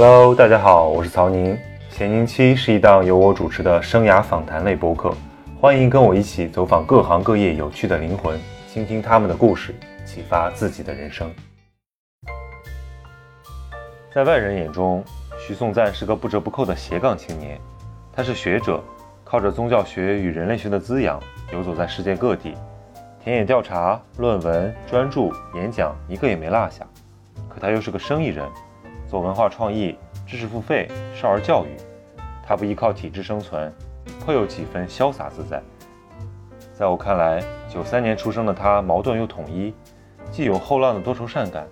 Hello，大家好，我是曹宁。闲宁期是一档由我主持的生涯访谈类播客，欢迎跟我一起走访各行各业有趣的灵魂，倾听他们的故事，启发自己的人生。在外人眼中，徐颂赞是个不折不扣的斜杠青年。他是学者，靠着宗教学与人类学的滋养，游走在世界各地，田野调查、论文、专著、演讲，一个也没落下。可他又是个生意人，做文化创意、知识付费、少儿教育。他不依靠体制生存，颇有几分潇洒自在。在我看来，九三年出生的他，矛盾又统一，既有后浪的多愁善感。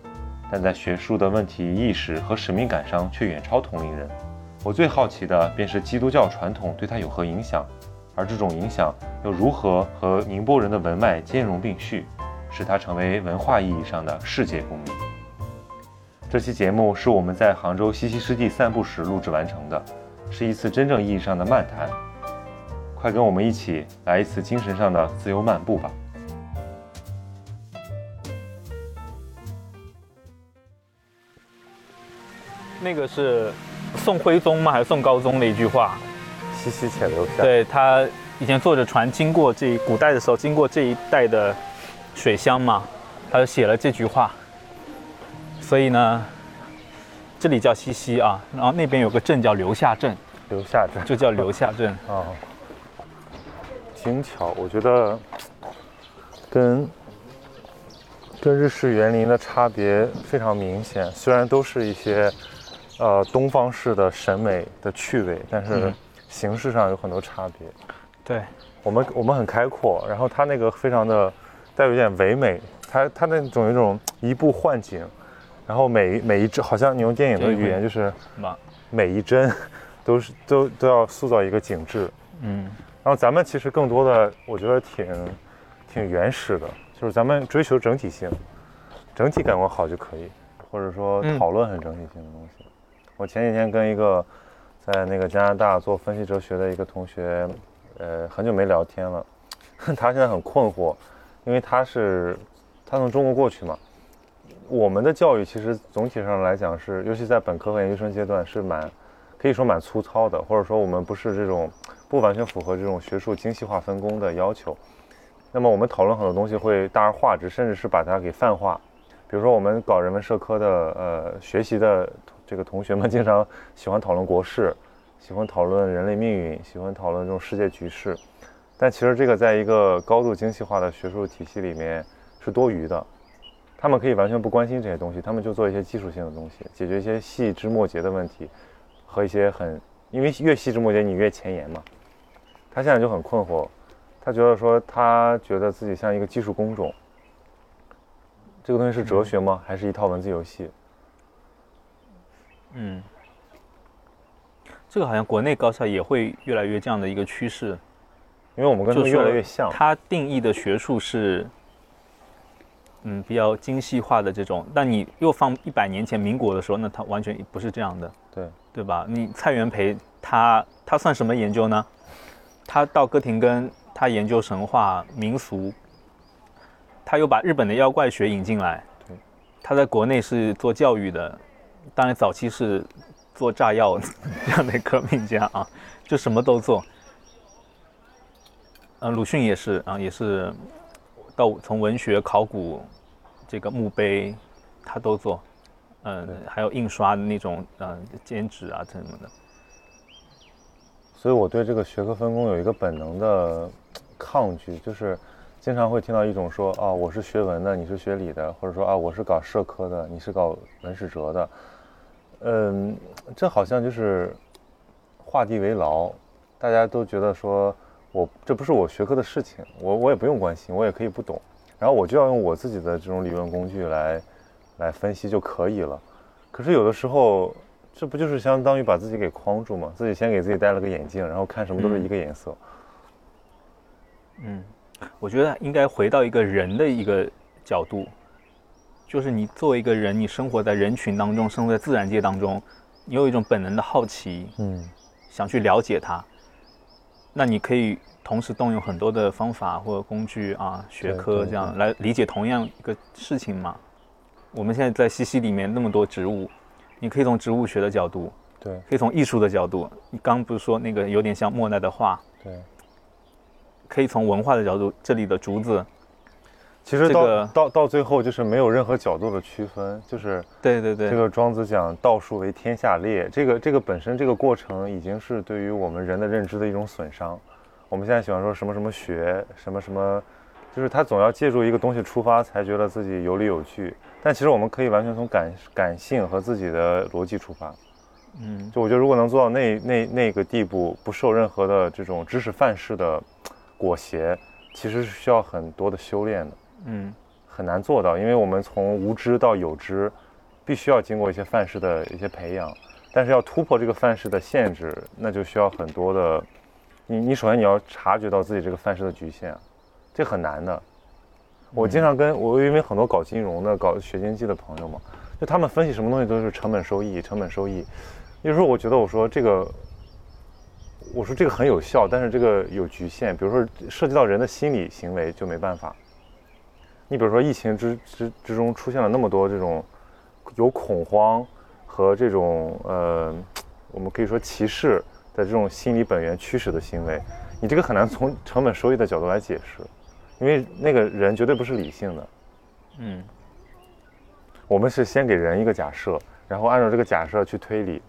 但在学术的问题意识和使命感上，却远超同龄人。我最好奇的便是基督教传统对他有何影响，而这种影响又如何和宁波人的文脉兼容并蓄，使他成为文化意义上的世界公民。这期节目是我们在杭州西溪湿地散步时录制完成的，是一次真正意义上的漫谈。快跟我们一起来一次精神上的自由漫步吧！那个是宋徽宗吗？还是宋高宗的一句话？西溪且留下。对他以前坐着船经过这古代的时候，经过这一带的水乡嘛，他就写了这句话。所以呢，这里叫西溪啊，然后那边有个镇叫留下镇，留下镇就叫留下镇啊。精巧，我觉得跟。跟日式园林的差别非常明显，虽然都是一些，呃，东方式的审美的趣味，但是形式上有很多差别。对，我们我们很开阔，然后它那个非常的带有一点唯美，它它那种一种移步换景，然后每每一帧好像你用电影的语言就是每一帧都是都都要塑造一个景致。嗯，然后咱们其实更多的我觉得挺挺原始的。就是咱们追求整体性，整体感官好就可以，或者说讨论很整体性的东西。我前几天跟一个在那个加拿大做分析哲学的一个同学，呃，很久没聊天了。他现在很困惑，因为他是他从中国过去嘛。我们的教育其实总体上来讲是，尤其在本科和研究生阶段是蛮可以说蛮粗糙的，或者说我们不是这种不完全符合这种学术精细化分工的要求。那么我们讨论很多东西会大而化之，甚至是把它给泛化。比如说我们搞人文社科的，呃，学习的这个同学们经常喜欢讨论国事，喜欢讨论人类命运，喜欢讨论这种世界局势。但其实这个在一个高度精细化的学术体系里面是多余的。他们可以完全不关心这些东西，他们就做一些技术性的东西，解决一些细枝末节的问题和一些很，因为越细枝末节你越前沿嘛。他现在就很困惑。他觉得说，他觉得自己像一个技术工种。这个东西是哲学吗？还是一套文字游戏？嗯，这个好像国内高校也会越来越这样的一个趋势，因为我们跟他们越来越像。他定义的学术是，嗯，比较精细化的这种。但你又放一百年前民国的时候，那他完全不是这样的，对对吧？你蔡元培他他算什么研究呢？他到哥廷根。他研究神话民俗，他又把日本的妖怪学引进来。对，他在国内是做教育的，当然早期是做炸药 这样的革命家啊，就什么都做。嗯，鲁迅也是啊，也是到从文学、考古、这个墓碑，他都做。嗯，还有印刷的那种嗯剪纸啊什么的。所以我对这个学科分工有一个本能的。抗拒就是经常会听到一种说啊，我是学文的，你是学理的，或者说啊，我是搞社科的，你是搞文史哲的，嗯，这好像就是画地为牢，大家都觉得说我这不是我学科的事情，我我也不用关心，我也可以不懂，然后我就要用我自己的这种理论工具来来分析就可以了。可是有的时候，这不就是相当于把自己给框住吗？自己先给自己戴了个眼镜，然后看什么都是一个颜色。嗯，我觉得应该回到一个人的一个角度，就是你作为一个人，你生活在人群当中，生活在自然界当中，你有一种本能的好奇，嗯，想去了解它，那你可以同时动用很多的方法或者工具啊，学科这样来理解同样一个事情嘛。我们现在在西溪里面那么多植物，你可以从植物学的角度，对，可以从艺术的角度。你刚不是说那个有点像莫奈的画？对，可以从文化的角度，这里的竹子，其实到到到最后就是没有任何角度的区分，就是对对对，这个庄子讲道术为天下裂，这个这个本身这个过程已经是对于我们人的认知的一种损伤。我们现在喜欢说什么什么学什么什么。就是他总要借助一个东西出发，才觉得自己有理有据。但其实我们可以完全从感感性和自己的逻辑出发。嗯，就我觉得如果能做到那那那个地步，不受任何的这种知识范式的裹挟，其实是需要很多的修炼的。嗯，很难做到，因为我们从无知到有知，必须要经过一些范式的一些培养。但是要突破这个范式的限制，那就需要很多的。你你首先你要察觉到自己这个范式的局限。这很难的，我经常跟我因为很多搞金融的、搞学经济的朋友嘛，就他们分析什么东西都是成本收益、成本收益。有时候我觉得我说这个，我说这个很有效，但是这个有局限。比如说涉及到人的心理行为就没办法。你比如说疫情之之之中出现了那么多这种有恐慌和这种呃，我们可以说歧视的这种心理本源驱使的行为，你这个很难从成本收益的角度来解释。因为那个人绝对不是理性的，嗯，我们是先给人一个假设，然后按照这个假设去推理。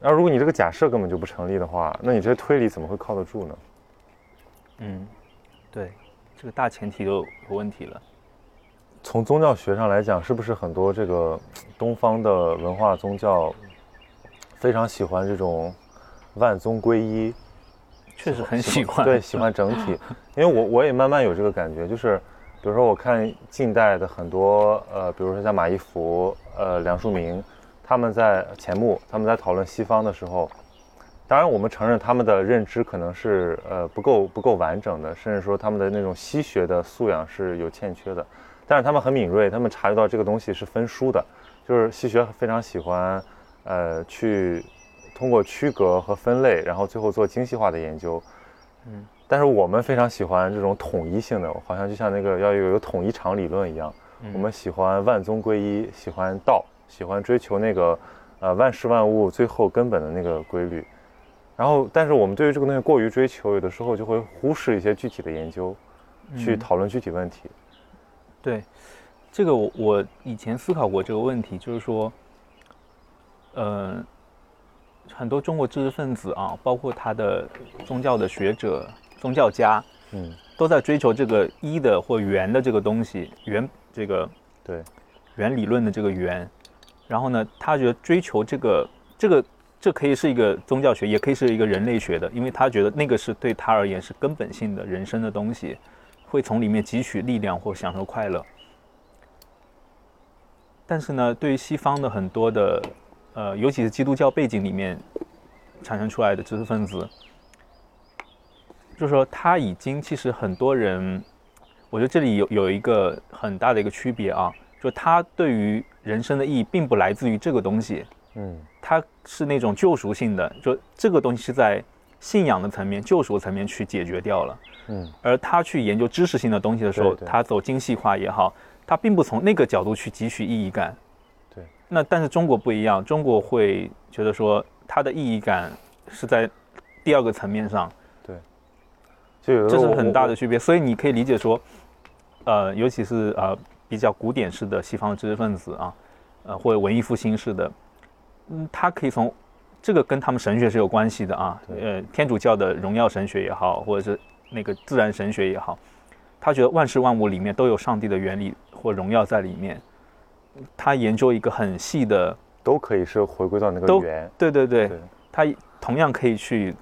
那如果你这个假设根本就不成立的话，那你这些推理怎么会靠得住呢？嗯，对，这个大前提都有问题了。从宗教学上来讲，是不是很多这个东方的文化宗教非常喜欢这种万宗归一？确实很喜欢，对，喜欢整体，因为我我也慢慢有这个感觉，就是比如说我看近代的很多呃，比如说像马一浮、呃梁漱溟，他们在钱穆他们在讨论西方的时候，当然我们承认他们的认知可能是呃不够不够完整的，甚至说他们的那种西学的素养是有欠缺的，但是他们很敏锐，他们察觉到这个东西是分书的，就是西学非常喜欢呃去。通过区隔和分类，然后最后做精细化的研究。嗯，但是我们非常喜欢这种统一性的，好像就像那个要有有统一场理论一样。我们喜欢万宗归一，喜欢道，喜欢追求那个呃万事万物最后根本的那个规律。然后，但是我们对于这个东西过于追求，有的时候就会忽视一些具体的研究，去讨论具体问题。对，这个我我以前思考过这个问题，就是说，呃。很多中国知识分子啊，包括他的宗教的学者、宗教家，嗯，都在追求这个一的或圆的这个东西，圆这个对圆理论的这个圆。然后呢，他觉得追求这个这个这可以是一个宗教学，也可以是一个人类学的，因为他觉得那个是对他而言是根本性的人生的东西，会从里面汲取力量或享受快乐。但是呢，对于西方的很多的。呃，尤其是基督教背景里面产生出来的知识分子，就是说他已经其实很多人，我觉得这里有有一个很大的一个区别啊，就他对于人生的意义并不来自于这个东西，嗯，他是那种救赎性的，就这个东西是在信仰的层面、救赎层面去解决掉了，嗯，而他去研究知识性的东西的时候，他走精细化也好，他并不从那个角度去汲取意义感。那但是中国不一样，中国会觉得说它的意义感是在第二个层面上，对，这是很大的区别。所以你可以理解说，呃，尤其是呃比较古典式的西方知识分子啊，呃或者文艺复兴式的，嗯，他可以从这个跟他们神学是有关系的啊，呃，天主教的荣耀神学也好，或者是那个自然神学也好，他觉得万事万物里面都有上帝的原理或荣耀在里面。他研究一个很细的，都可以是回归到那个圆，对对对，他同样可以去，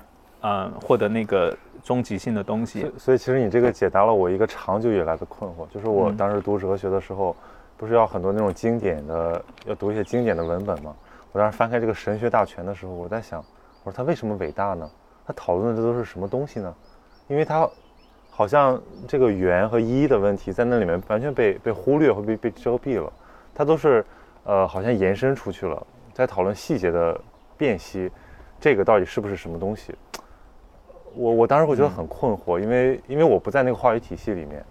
嗯，获得那个终极性的东西。所以其实你这个解答了我一个长久以来的困惑，就是我当时读哲学的时候，不是要很多那种经典的，要读一些经典的文本吗？我当时翻开这个神学大全的时候，我在想，我说他为什么伟大呢？他讨论的这都是什么东西呢？因为他好像这个圆和一的问题在那里面完全被被忽略或被被遮蔽了。它都是，呃，好像延伸出去了，在讨论细节的辨析，这个到底是不是什么东西？我我当时会觉得很困惑，因为因为我不在那个话语体系里面，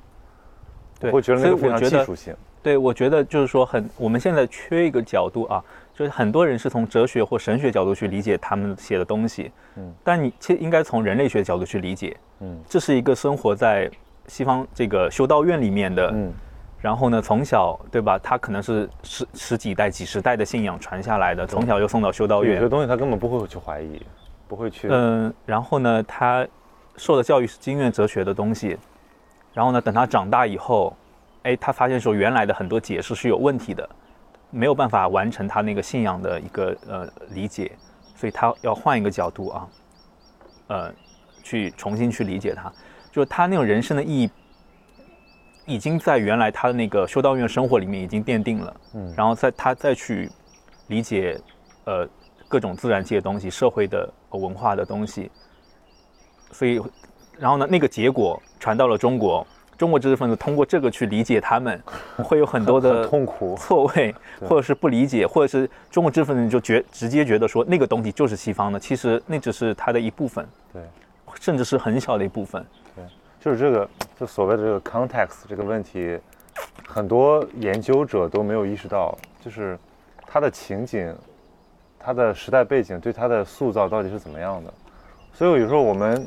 对，会觉得那个非常技术性。对，我觉得就是说很，我们现在缺一个角度啊，就是很多人是从哲学或神学角度去理解他们写的东西，嗯，但你其实应该从人类学角度去理解，嗯，这是一个生活在西方这个修道院里面的，嗯，然后呢，从小对吧，他可能是十十几代、几十代的信仰传下来的，从小就送到修道院，有些东西他根本不会去怀疑，不会去，嗯，然后呢，他受的教育是经验哲学的东西，然后呢，等他长大以后。哎，他发现说原来的很多解释是有问题的，没有办法完成他那个信仰的一个呃理解，所以他要换一个角度啊，呃，去重新去理解它，就是他那种人生的意义，已经在原来他的那个修道院生活里面已经奠定了，嗯，然后在他再去理解呃各种自然界的东西、社会的文化的东西，所以然后呢，那个结果传到了中国。中国知识分子通过这个去理解他们，会有很多的痛苦、错位，或者是不理解，或者是中国知识分子就觉直接觉得说那个东西就是西方的，其实那只是它的一部分，对，甚至是很小的一部分，对，就是这个就所谓的这个 context 这个问题，很多研究者都没有意识到，就是它的情景、它的时代背景对它的塑造到底是怎么样的，所以有时候我们。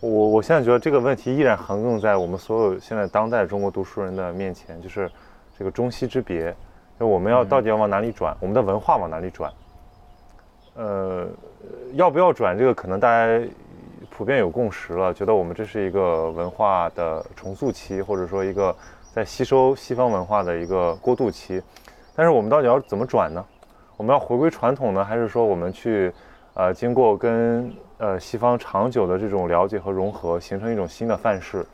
我我现在觉得这个问题依然横亘在我们所有现在当代中国读书人的面前，就是这个中西之别，就我们要到底要往哪里转，我们的文化往哪里转？呃，要不要转这个可能大家普遍有共识了，觉得我们这是一个文化的重塑期，或者说一个在吸收西方文化的一个过渡期。但是我们到底要怎么转呢？我们要回归传统呢，还是说我们去呃经过跟呃，西方长久的这种了解和融合，形成一种新的范式，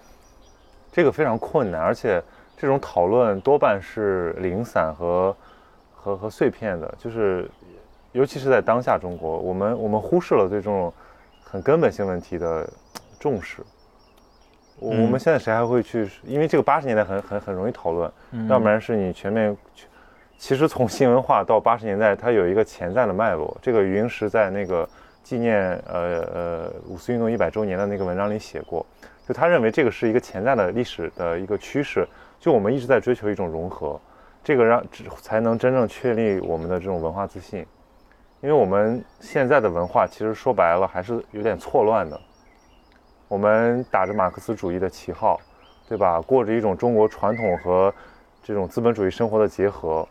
这个非常困难，而且这种讨论多半是零散和和和碎片的，就是尤其是在当下中国，我们我们忽视了对这种很根本性问题的重视。我们现在谁还会去？因为这个八十年代很很很容易讨论，要不然是你全面，其实从新文化到八十年代，它有一个潜在的脉络。这个余英时在那个。纪念呃呃五四运动一百周年的那个文章里写过，就他认为这个是一个潜在的历史的一个趋势，就我们一直在追求一种融合，这个让才能真正确立我们的这种文化自信，因为我们现在的文化其实说白了还是有点错乱的，我们打着马克思主义的旗号，对吧？过着一种中国传统和这种资本主义生活的结合，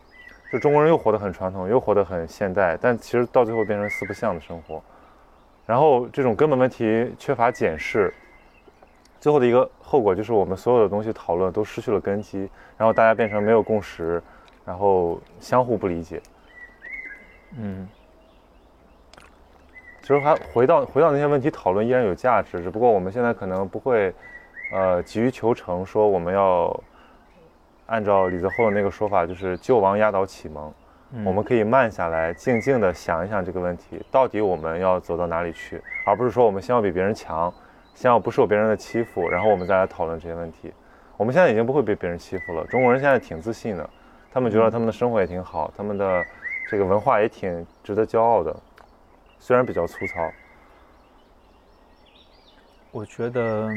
就中国人又活得很传统，又活得很现代，但其实到最后变成四不像的生活。然后这种根本问题缺乏检视，最后的一个后果就是我们所有的东西讨论都失去了根基，然后大家变成没有共识，然后相互不理解。嗯，其实还回到回到那些问题讨论依然有价值，只不过我们现在可能不会，呃，急于求成，说我们要按照李泽厚的那个说法，就是救亡压倒启蒙。我们可以慢下来，静静地想一想这个问题，到底我们要走到哪里去，而不是说我们先要比别人强，先要不受别人的欺负，然后我们再来讨论这些问题。我们现在已经不会被别人欺负了，中国人现在挺自信的，他们觉得他们的生活也挺好，他们的这个文化也挺值得骄傲的，虽然比较粗糙。我觉得，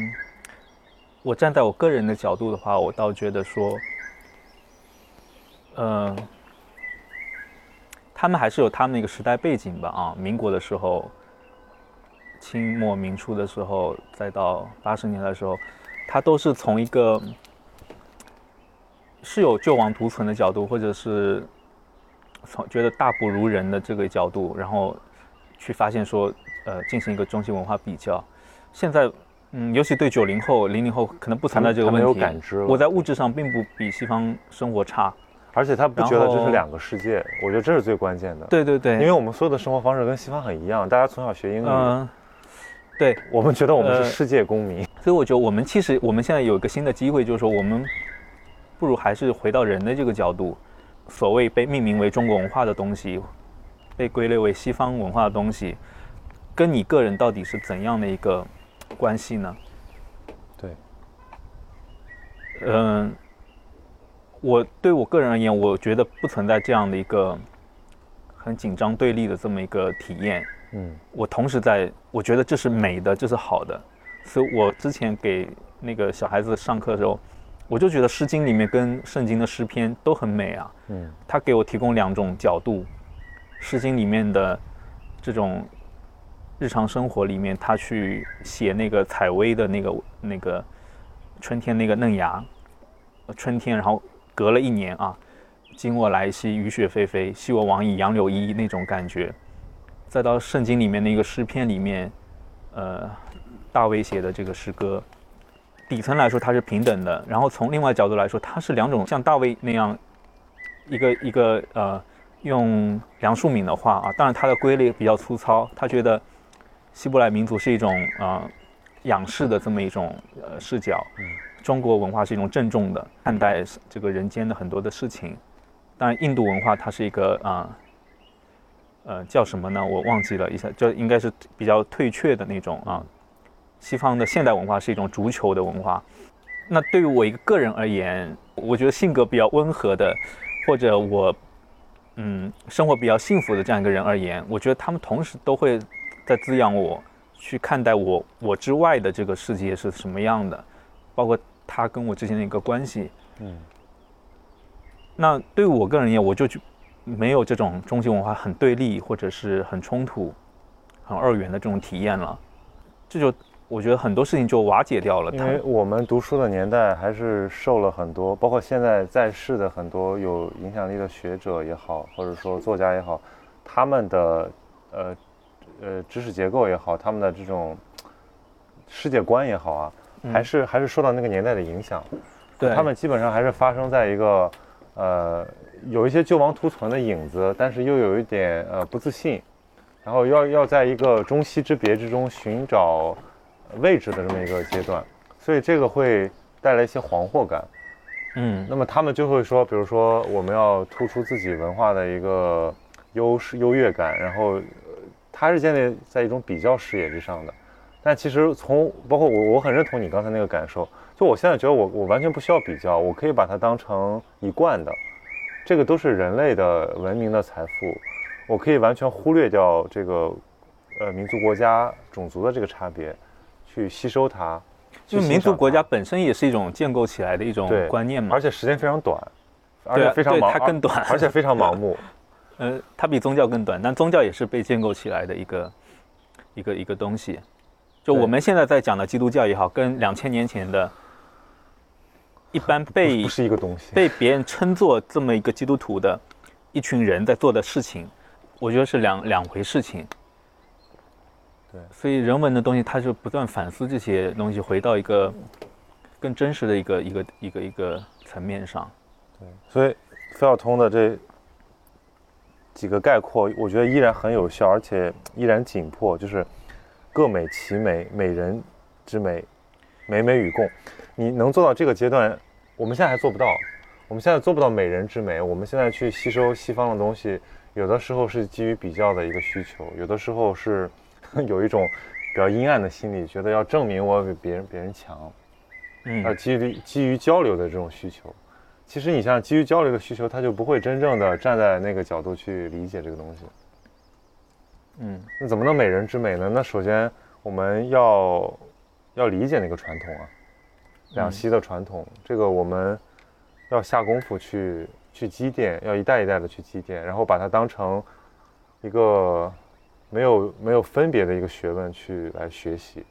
我站在我个人的角度的话，我倒觉得说，嗯。他们还是有他们一个时代背景吧啊，民国的时候，清末民初的时候，再到八十年代的时候，他都是从一个是有救亡图存的角度，或者是从觉得大不如人的这个角度，然后去发现说，呃，进行一个中西文化比较。现在，嗯，尤其对九零后、零零后可能不存在这个问题，我在物质上并不比西方生活差。而且他不觉得这是两个世界，我觉得这是最关键的。对对对，因为我们所有的生活方式跟西方很一样，大家从小学英语。嗯，对，我们觉得我们是世界公民。所以我觉得我们其实我们现在有一个新的机会，就是说我们不如还是回到人的这个角度，所谓被命名为中国文化的东西，被归类为西方文化的东西，跟你个人到底是怎样的一个关系呢？对，嗯。我对我个人而言，我觉得不存在这样的一个很紧张对立的这么一个体验。嗯，我同时在，我觉得这是美的，这是好的。所以我之前给那个小孩子上课的时候，我就觉得《诗经》里面跟圣经的诗篇都很美啊。嗯，他给我提供两种角度，《诗经》里面的这种日常生活里面，他去写那个采薇的那个那个春天那个嫩芽，春天，然后隔了一年啊，今我来兮，雨雪霏霏，昔我往矣，杨柳依依那种感觉，再到圣经里面那个诗篇里面，呃，大卫写的这个诗歌。底层来说它是平等的，然后从另外角度来说，它是两种像大卫那样一个一个呃，用梁漱溟的话啊，当然他的归类比较粗糙，他觉得希伯来民族是一种呃仰视的这么一种呃视角，中国文化是一种郑重的看待这个人间的很多的事情，当然印度文化它是一个啊呃叫什么呢？我忘记了一下，就应该是比较退却的那种啊。西方的现代文化是一种足球的文化，那对于我一个个人而言，我觉得性格比较温和的，或者我，嗯，生活比较幸福的这样一个人而言，我觉得他们同时都会在滋养我，去看待我我之外的这个世界是什么样的，包括他跟我之间的一个关系。嗯，那对我个人而言，我就没有这种中西文化很对立或者是很冲突、很二元的这种体验了，这就。我觉得很多事情就瓦解掉了，因为我们读书的年代还是受了很多，包括现在在世的很多有影响力的学者也好，或者说作家也好，他们的呃呃知识结构也好，他们的这种世界观也好啊，还是还是受到那个年代的影响。对，他们基本上还是发生在一个呃有一些救亡图存的影子，但是又有一点呃不自信，然后要要在一个中西之别之中寻找。位置的这么一个阶段，所以这个会带来一些惶惑感。嗯，那么他们就会说，比如说我们要突出自己文化的一个优势、优越感，然后它是建立在一种比较视野之上的。但其实从包括我，我很认同你刚才那个感受。就我现在觉得我我完全不需要比较，我可以把它当成一贯的，这个都是人类的文明的财富，我可以完全忽略掉这个呃民族、国家、种族的这个差别。去吸收它，就民族国家本身也是一种建构起来的一种观念嘛，而且时间非常短，而且非常它更短，而且非常盲目。呃，它比宗教更短，但宗教也是被建构起来的一个一个一个东西。就我们现在在讲的基督教也好，跟两千年前的，一般被不是一个东西，被别人称作这么一个基督徒的一群人在做的事情，我觉得是两两回事情。对，所以人文的东西，它就不断反思这些东西，回到一个更真实的一个一个一个一个层面上。对，所以费孝通的这几个概括，我觉得依然很有效，而且依然紧迫，就是各美其美，美人之美，美美与共。你能做到这个阶段，我们现在还做不到。我们现在做不到美人之美。我们现在去吸收西方的东西，有的时候是基于比较的一个需求，有的时候是。有一种比较阴暗的心理，觉得要证明我比别人别人强，嗯，而基于基于交流的这种需求，其实你像基于交流的需求，他就不会真正的站在那个角度去理解这个东西，嗯，那怎么能美人之美呢？那首先我们要要理解那个传统啊，两栖的传统，这个我们要下功夫去去积淀，要一代一代的去积淀，然后把它当成一个。没有没有分别的一个学问去来学习，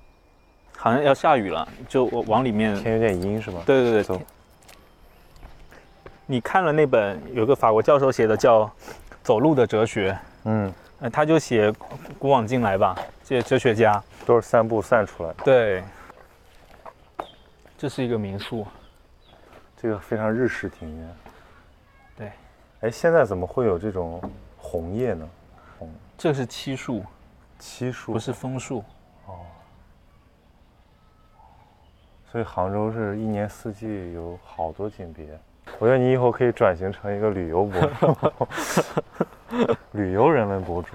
好像要下雨了，就我往里面天有点阴是吗？对对对，走。你看了那本有个法国教授写的叫《走路的哲学》，嗯，他就写古往今来吧，这些哲学家都是散步散出来的。对，这是一个民宿，这个非常日式庭院。对，哎，现在怎么会有这种红叶呢？这是漆树，漆树不是枫树。哦，所以杭州是一年四季有好多景别。我觉得你以后可以转型成一个旅游博主，旅游人文博主。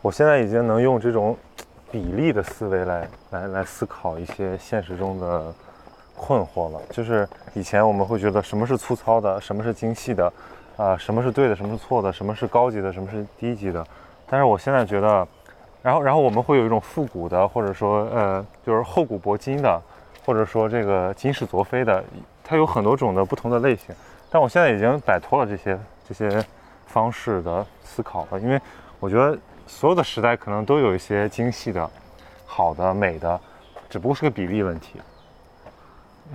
我现在已经能用这种比例的思维来来来思考一些现实中的困惑了。就是以前我们会觉得什么是粗糙的，什么是精细的。啊，什么是对的，什么是错的，什么是高级的，什么是低级的？但是我现在觉得，然后然后我们会有一种复古的，或者说呃就是厚古薄今的，或者说这个今世昨非的，它有很多种的不同的类型。但我现在已经摆脱了这些这些方式的思考了，因为我觉得所有的时代可能都有一些精细的、好的、美的，只不过是个比例问题。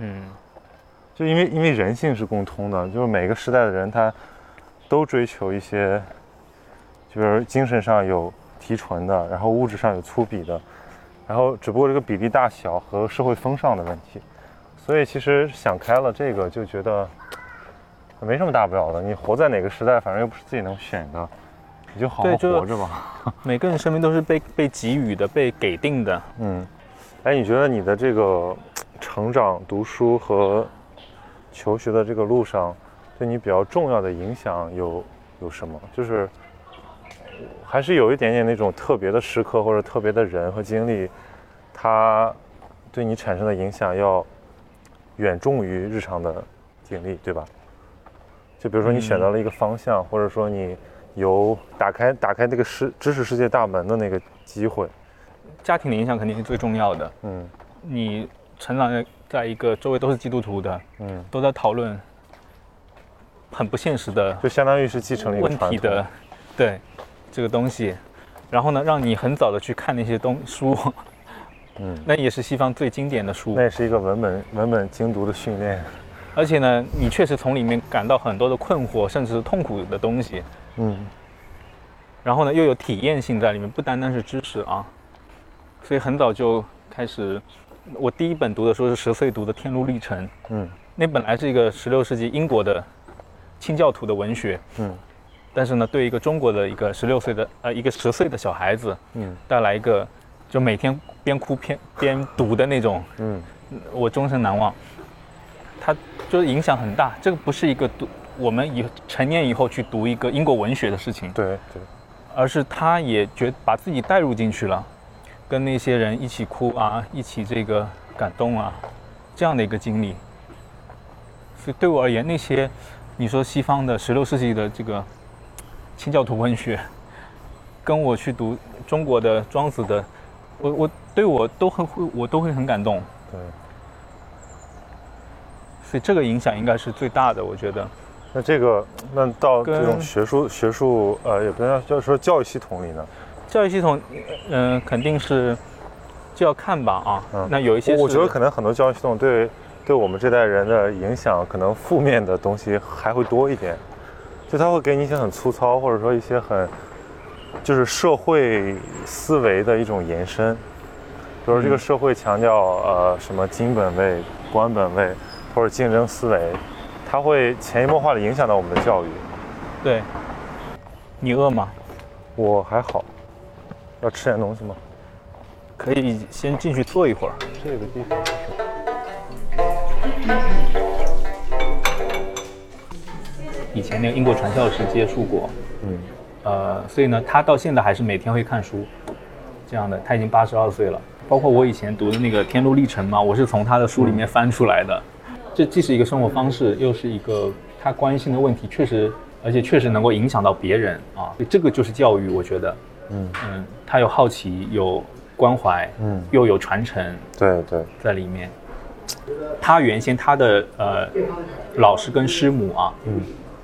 嗯，就因为因为人性是共通的，就是每个时代的人他都追求一些，就是精神上有提纯的，然后物质上有粗鄙的，然后只不过这个比例大小和社会风尚的问题。所以其实想开了，这个就觉得没什么大不了的。你活在哪个时代，反正又不是自己能选的，你就好好活着吧。每个人生命都是被被给予的，被给定的。嗯，哎，你觉得你的这个？成长、读书和求学的这个路上，对你比较重要的影响有有什么？就是还是有一点点那种特别的时刻或者特别的人和经历，它对你产生的影响要远重于日常的经历，对吧？就比如说你选择了一个方向，或者说你有打开打开那个世知识世界大门的那个机会，家庭的影响肯定是最重要的。嗯，你。成长在在一个周围都是基督徒的，嗯，都在讨论很不现实的，就相当于是继承了一个问题的，对这个东西，然后呢，让你很早的去看那些东书，嗯，那也是西方最经典的书，那也是一个文本文本精读的训练，而且呢，你确实从里面感到很多的困惑，甚至是痛苦的东西，嗯，然后呢，又有体验性在里面，不单单是知识啊，所以很早就开始。我第一本读的书是十岁读的《天路历程》，嗯，那本来是一个十六世纪英国的清教徒的文学，嗯，但是呢，对一个中国的一个十六岁的呃一个十岁的小孩子，嗯，带来一个就每天边哭边边读的那种，嗯，我终身难忘。他就是影响很大，这个不是一个读我们以成年以后去读一个英国文学的事情，对对，而是他也觉把自己带入进去了。跟那些人一起哭啊，一起这个感动啊，这样的一个经历。所以对我而言，那些你说西方的十六世纪的这个清教徒文学，跟我去读中国的庄子的，我我对我都很会，我都会很感动。对。所以这个影响应该是最大的，我觉得。那这个，那到这种学术学术呃，也不能就是说教育系统里呢？教育系统，嗯，肯定是就要看吧啊。嗯，那有一些，我觉得可能很多教育系统对对我们这代人的影响，可能负面的东西还会多一点。就他会给你一些很粗糙，或者说一些很就是社会思维的一种延伸。比如这个社会强调呃什么金本位、官本位或者竞争思维，它会潜移默化的影响到我们的教育。对，你饿吗？我还好。要吃点东西吗？可以先进去坐一会儿。这个地方。以前那个英国传教士接触过，嗯，呃，所以呢，他到现在还是每天会看书，这样的。他已经八十二岁了。包括我以前读的那个《天路历程》嘛，我是从他的书里面翻出来的。这既是一个生活方式，又是一个他关心的问题，确实，而且确实能够影响到别人啊。这个就是教育，我觉得。嗯嗯，他有好奇，有关怀，嗯，又有传承，对对，在里面。他原先他的呃老师跟师母啊，嗯，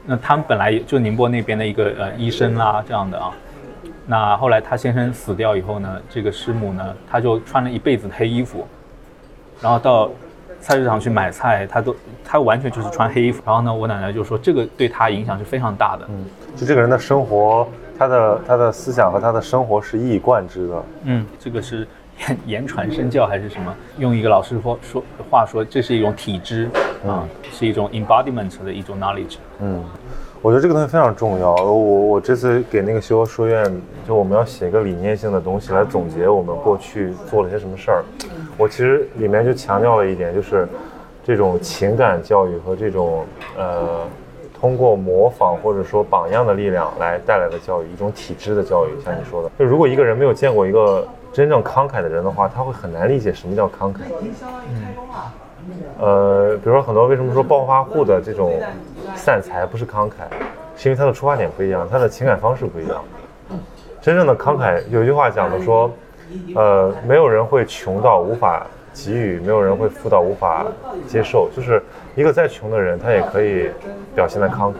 那他们本来就宁波那边的一个呃医生啊这样的啊，那后来他先生死掉以后呢，这个师母呢，他就穿了一辈子黑衣服，然后到菜市场去买菜，他都他完全就是穿黑衣服。然后呢，我奶奶就说这个对他影响是非常大的，嗯，就这个人的生活。他的他的思想和他的生活是一以贯之的。嗯，这个是言 言传身教还是什么？用一个老师说说话说，这是一种体知啊，是一种 embodiment 的一种 knowledge。嗯，我觉得这个东西非常重要。我我这次给那个修书院，就我们要写一个理念性的东西来总结我们过去做了些什么事儿。我其实里面就强调了一点，就是这种情感教育和这种呃。通过模仿或者说榜样的力量来带来的教育，一种体制的教育，像你说的，就如果一个人没有见过一个真正慷慨的人的话，他会很难理解什么叫慷慨。嗯。呃，比如说很多为什么说暴发户的这种散财不是慷慨，是因为他的出发点不一样，他的情感方式不一样。真正的慷慨，有一句话讲的说，呃，没有人会穷到无法给予，没有人会富到无法接受。就是一个再穷的人，他也可以表现的慷慨。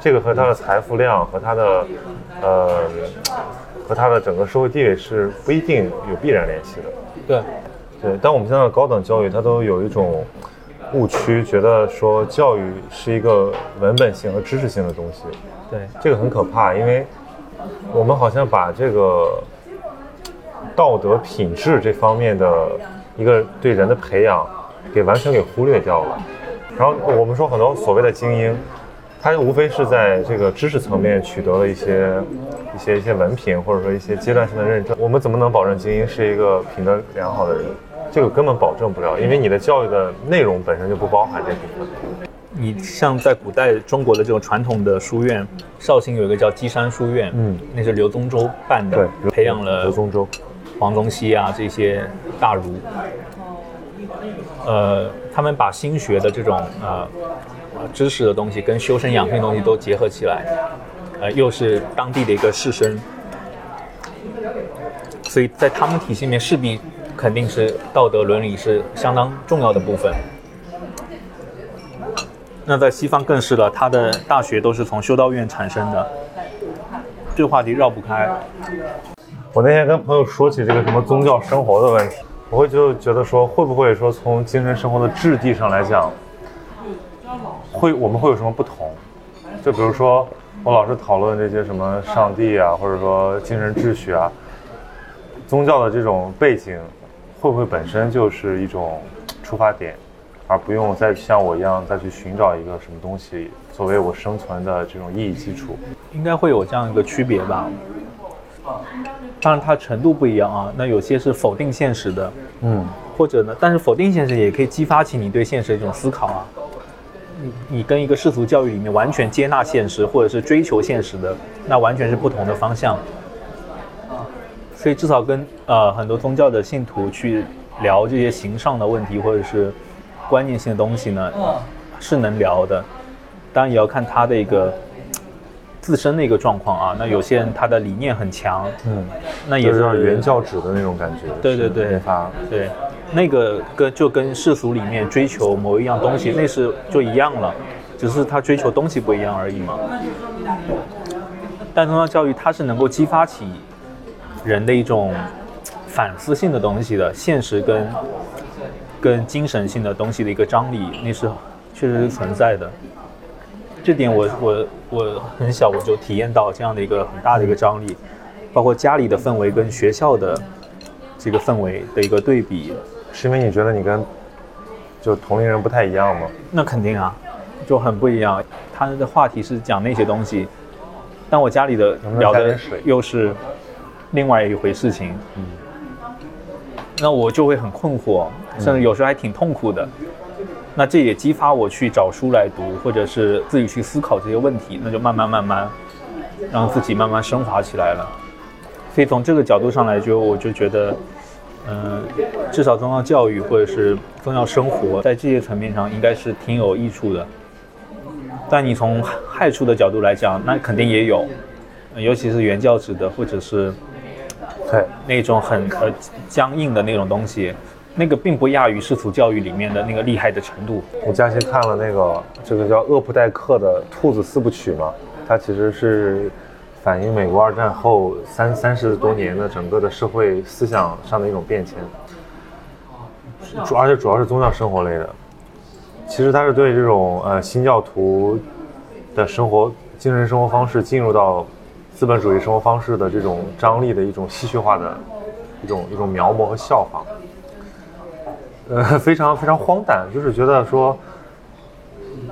这个和他的财富量和他的，呃，和他的整个社会地位是不一定有必然联系的。对，对。但我们现在的高等教育，它都有一种误区，觉得说教育是一个文本性和知识性的东西。对，这个很可怕，因为。我们好像把这个道德品质这方面的一个对人的培养，给完全给忽略掉了。然后我们说很多所谓的精英，他无非是在这个知识层面取得了一些一些一些文凭，或者说一些阶段性的认证。我们怎么能保证精英是一个品德良好的人？这个根本保证不了，因为你的教育的内容本身就不包含这部分。你像在古代中国的这种传统的书院，绍兴有一个叫积山书院，嗯，那是刘宗周办的，对，培养了刘宗周、黄宗羲啊这些大儒。呃，他们把心学的这种呃知识的东西跟修身养性东西都结合起来，呃，又是当地的一个士绅，所以在他们体系里面势必肯定是道德伦理是相当重要的部分。那在西方更是了，他的大学都是从修道院产生的，这个话题绕不开。我那天跟朋友说起这个什么宗教生活的问题，我会就觉得说，会不会说从精神生活的质地上来讲，会我们会有什么不同？就比如说，我老是讨论这些什么上帝啊，或者说精神秩序啊，宗教的这种背景，会不会本身就是一种出发点？而不用再像我一样再去寻找一个什么东西作为我生存的这种意义基础，应该会有这样一个区别吧。当然它程度不一样啊。那有些是否定现实的，嗯，或者呢，但是否定现实也可以激发起你对现实的一种思考啊。你你跟一个世俗教育里面完全接纳现实或者是追求现实的，那完全是不同的方向。所以至少跟呃很多宗教的信徒去聊这些形上的问题，或者是。观念性的东西呢，是能聊的，当然也要看他的一个自身的一个状况啊。那有些人他的理念很强，嗯，那也是原教旨的那种感觉。对对对，对，那个跟就跟世俗里面追求某一样东西，那是就一样了，只是他追求东西不一样而已嘛。但宗教教育它是能够激发起人的一种反思性的东西的，现实跟。跟精神性的东西的一个张力，那是确实是存在的。这点我我我很小我就体验到这样的一个很大的一个张力，包括家里的氛围跟学校的这个氛围的一个对比。是因为你觉得你跟就同龄人不太一样吗？那肯定啊，就很不一样。他的话题是讲那些东西，但我家里的聊的又是另外一回事情。嗯。那我就会很困惑，甚至有时候还挺痛苦的。那这也激发我去找书来读，或者是自己去思考这些问题。那就慢慢慢慢，让自己慢慢升华起来了。所以从这个角度上来说，我就觉得，嗯，至少宗教教育或者是宗教生活，在这些层面上应该是挺有益处的。但你从害处的角度来讲，那肯定也有，尤其是原教旨的，或者是。对，那种很呃僵硬的那种东西，那个并不亚于世俗教育里面的那个厉害的程度。我佳琪看了那个这个叫厄普代克的《兔子四部曲》嘛，它其实是反映美国二战后三三十多年的整个的社会思想上的一种变迁，主而且主要是宗教生活类的。其实它是对这种呃新教徒的生活精神生活方式进入到。资本主义生活方式的这种张力的一种戏剧化的一种一种描摹和效仿，呃，非常非常荒诞，就是觉得说，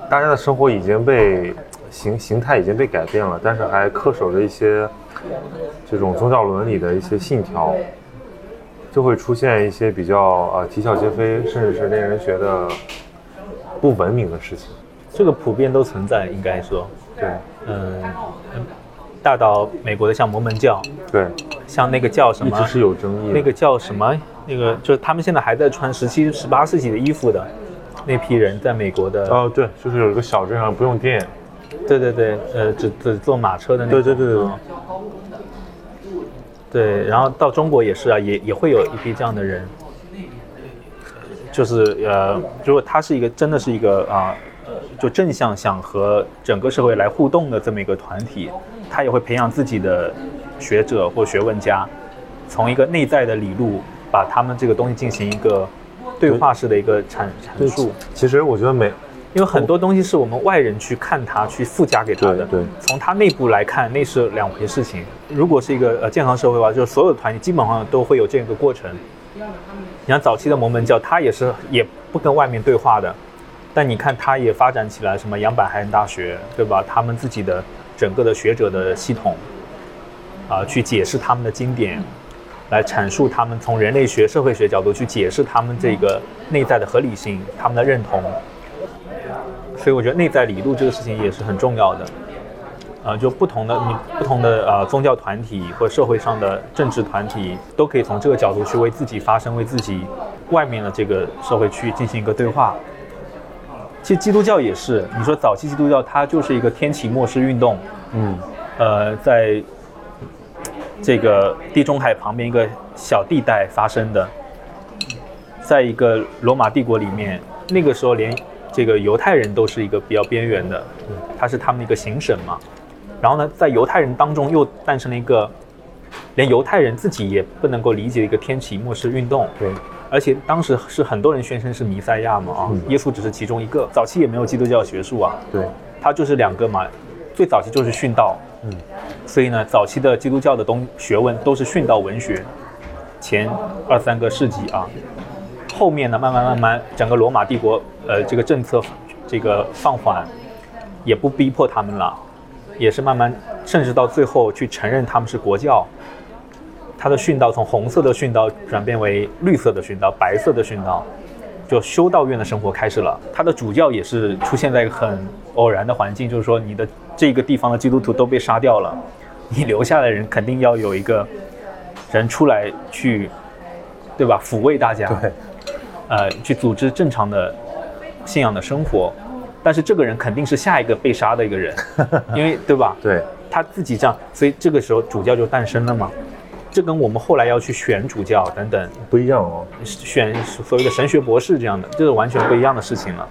大家的生活已经被形形态已经被改变了，但是还恪守着一些这种宗教伦理的一些信条，就会出现一些比较呃啼笑皆非，甚至是令人觉得不文明的事情。这个普遍都存在，应该说，对，嗯。大到美国的像摩门教，对，像那个叫什么，一直是有争议。那个叫什么？那个就是他们现在还在穿十七、十八世纪的衣服的那批人，在美国的。哦，对，就是有一个小镇上不用电。对对对，呃，只只坐马车的那种。对对对对。对，然后到中国也是啊，也也会有一批这样的人，就是呃，如果他是一个真的是一个啊，就正向想和整个社会来互动的这么一个团体，他也会培养自己的学者或学问家，从一个内在的理路，把他们这个东西进行一个对话式的一个阐阐述。其实我觉得每因为很多东西是我们外人去看他，去附加给他的。对。从他内部来看，那是两回事情。如果是一个呃健康社会的话，就是所有的团体基本上都会有这样一个过程。你像早期的摩门教，他也是也不跟外面对话的，但你看他也发展起来，什么杨百翰大学，对吧？他们自己的整个的学者的系统，啊，去解释他们的经典，来阐述他们从人类学、社会学角度去解释他们这个内在的合理性，他们的认同。所以我觉得内在理路这个事情也是很重要的，呃，就不同的你不同的呃宗教团体或社会上的政治团体都可以从这个角度去为自己发声，为自己外面的这个社会去进行一个对话。其实基督教也是，你说早期基督教它就是一个天启末世运动，嗯，呃，在这个地中海旁边一个小地带发生的，在一个罗马帝国里面，那个时候连。这个犹太人都是一个比较边缘的，他是他们的一个行省嘛。然后呢，在犹太人当中又诞生了一个连犹太人自己也不能够理解的一个天启末世运动。对，而且当时是很多人宣称是弥赛亚嘛啊，耶稣只是其中一个。早期也没有基督教学术啊，对，他就是两个嘛。最早期就是殉道，嗯，所以呢，早期的基督教的东学问都是殉道文学，前二三个世纪啊。后面呢，慢慢慢慢，整个罗马帝国，呃，这个政策，这个放缓，也不逼迫他们了，也是慢慢，甚至到最后去承认他们是国教。他的殉道从红色的殉道转变为绿色的殉道，白色的殉道，就修道院的生活开始了。他的主教也是出现在很偶然的环境，就是说你的这个地方的基督徒都被杀掉了，你留下的人肯定要有一个人出来去，对吧？抚慰大家。对。呃，去组织正常的信仰的生活，但是这个人肯定是下一个被杀的一个人，因为对吧？对，他自己这样，所以这个时候主教就诞生了嘛。这跟我们后来要去选主教等等不一样哦，选所谓的神学博士这样的，这是完全不一样的事情了。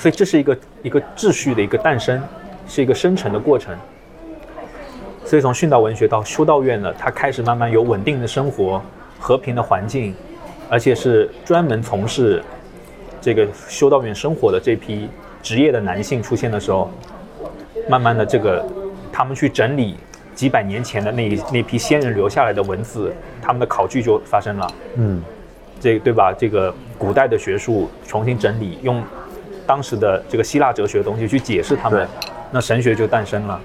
所以这是一个一个秩序的一个诞生，是一个生成的过程。所以从殉道文学到修道院呢，他开始慢慢有稳定的生活、和平的环境。而且是专门从事这个修道院生活的这批职业的男性出现的时候，慢慢的这个他们去整理几百年前的那那批先人留下来的文字，他们的考据就发生了。嗯，这对吧？这个古代的学术重新整理，用当时的这个希腊哲学的东西去解释他们，那神学就诞生了。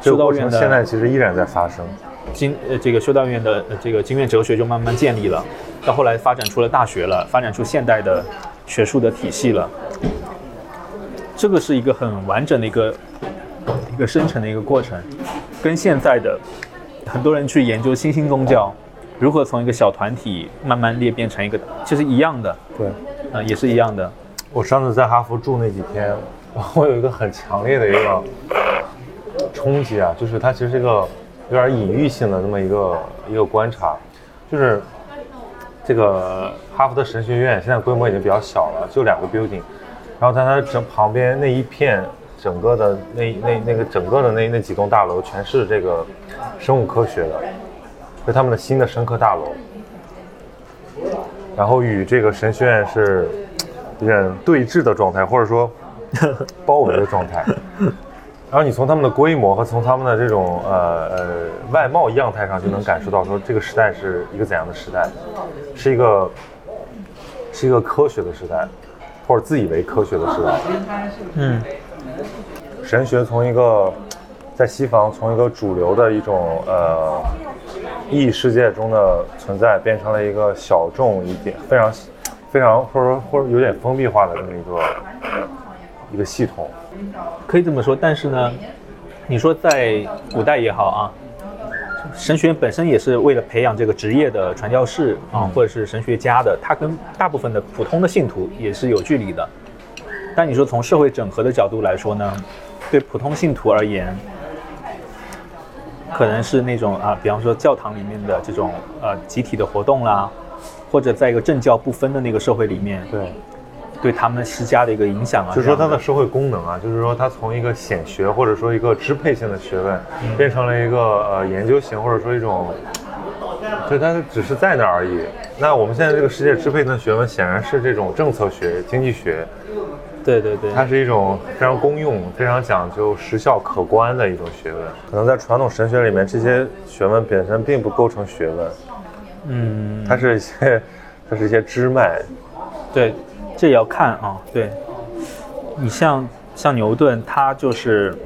修道院现在其实依然在发生。经呃这个修道院的这个经院哲学就慢慢建立了。到后来发展出了大学了，发展出现代的学术的体系了。这个是一个很完整的一个一个生成的一个过程，跟现在的很多人去研究新兴宗教如何从一个小团体慢慢裂变成一个，其实一样的。对，嗯，也是一样的。我上次在哈佛住那几天，我有一个很强烈的一个冲击啊，就是它其实是一个有点隐喻性的那么一个一个观察，就是。这个哈佛的神学院现在规模已经比较小了，就两个 building，然后在它整旁边那一片，整个的那那那个整个的那那几栋大楼全是这个生物科学的，是他们的新的生科大楼，然后与这个神学院是有点对峙的状态，或者说 包围的状态。然后你从他们的规模和从他们的这种呃呃外貌样态上就能感受到，说这个时代是一个怎样的时代，是一个是一个科学的时代，或者自以为科学的时代。嗯，神学从一个在西方从一个主流的一种呃异世界中的存在，变成了一个小众一点、非常非常或者说或者有点封闭化的这么一个一个系统。可以这么说，但是呢，你说在古代也好啊，神学院本身也是为了培养这个职业的传教士啊，或者是神学家的，他跟大部分的普通的信徒也是有距离的。但你说从社会整合的角度来说呢，对普通信徒而言，可能是那种啊，比方说教堂里面的这种呃集体的活动啦，或者在一个政教不分的那个社会里面，对，对他们施加的一个影响啊。就是说它的社会功能啊，就是说它从一个显学或者说一个支配性的学问，变成了一个呃研究型或者说一种，对，它只是在那儿而已。那我们现在这个世界支配的学问显然是这种政策学、经济学。对对对，它是一种非常公用、非常讲究实效、可观的一种学问。可能在传统神学里面，这些学问本身并不构成学问，嗯，它是一些，它是一些支脉。对，这也要看啊。对，你像像牛顿，他就是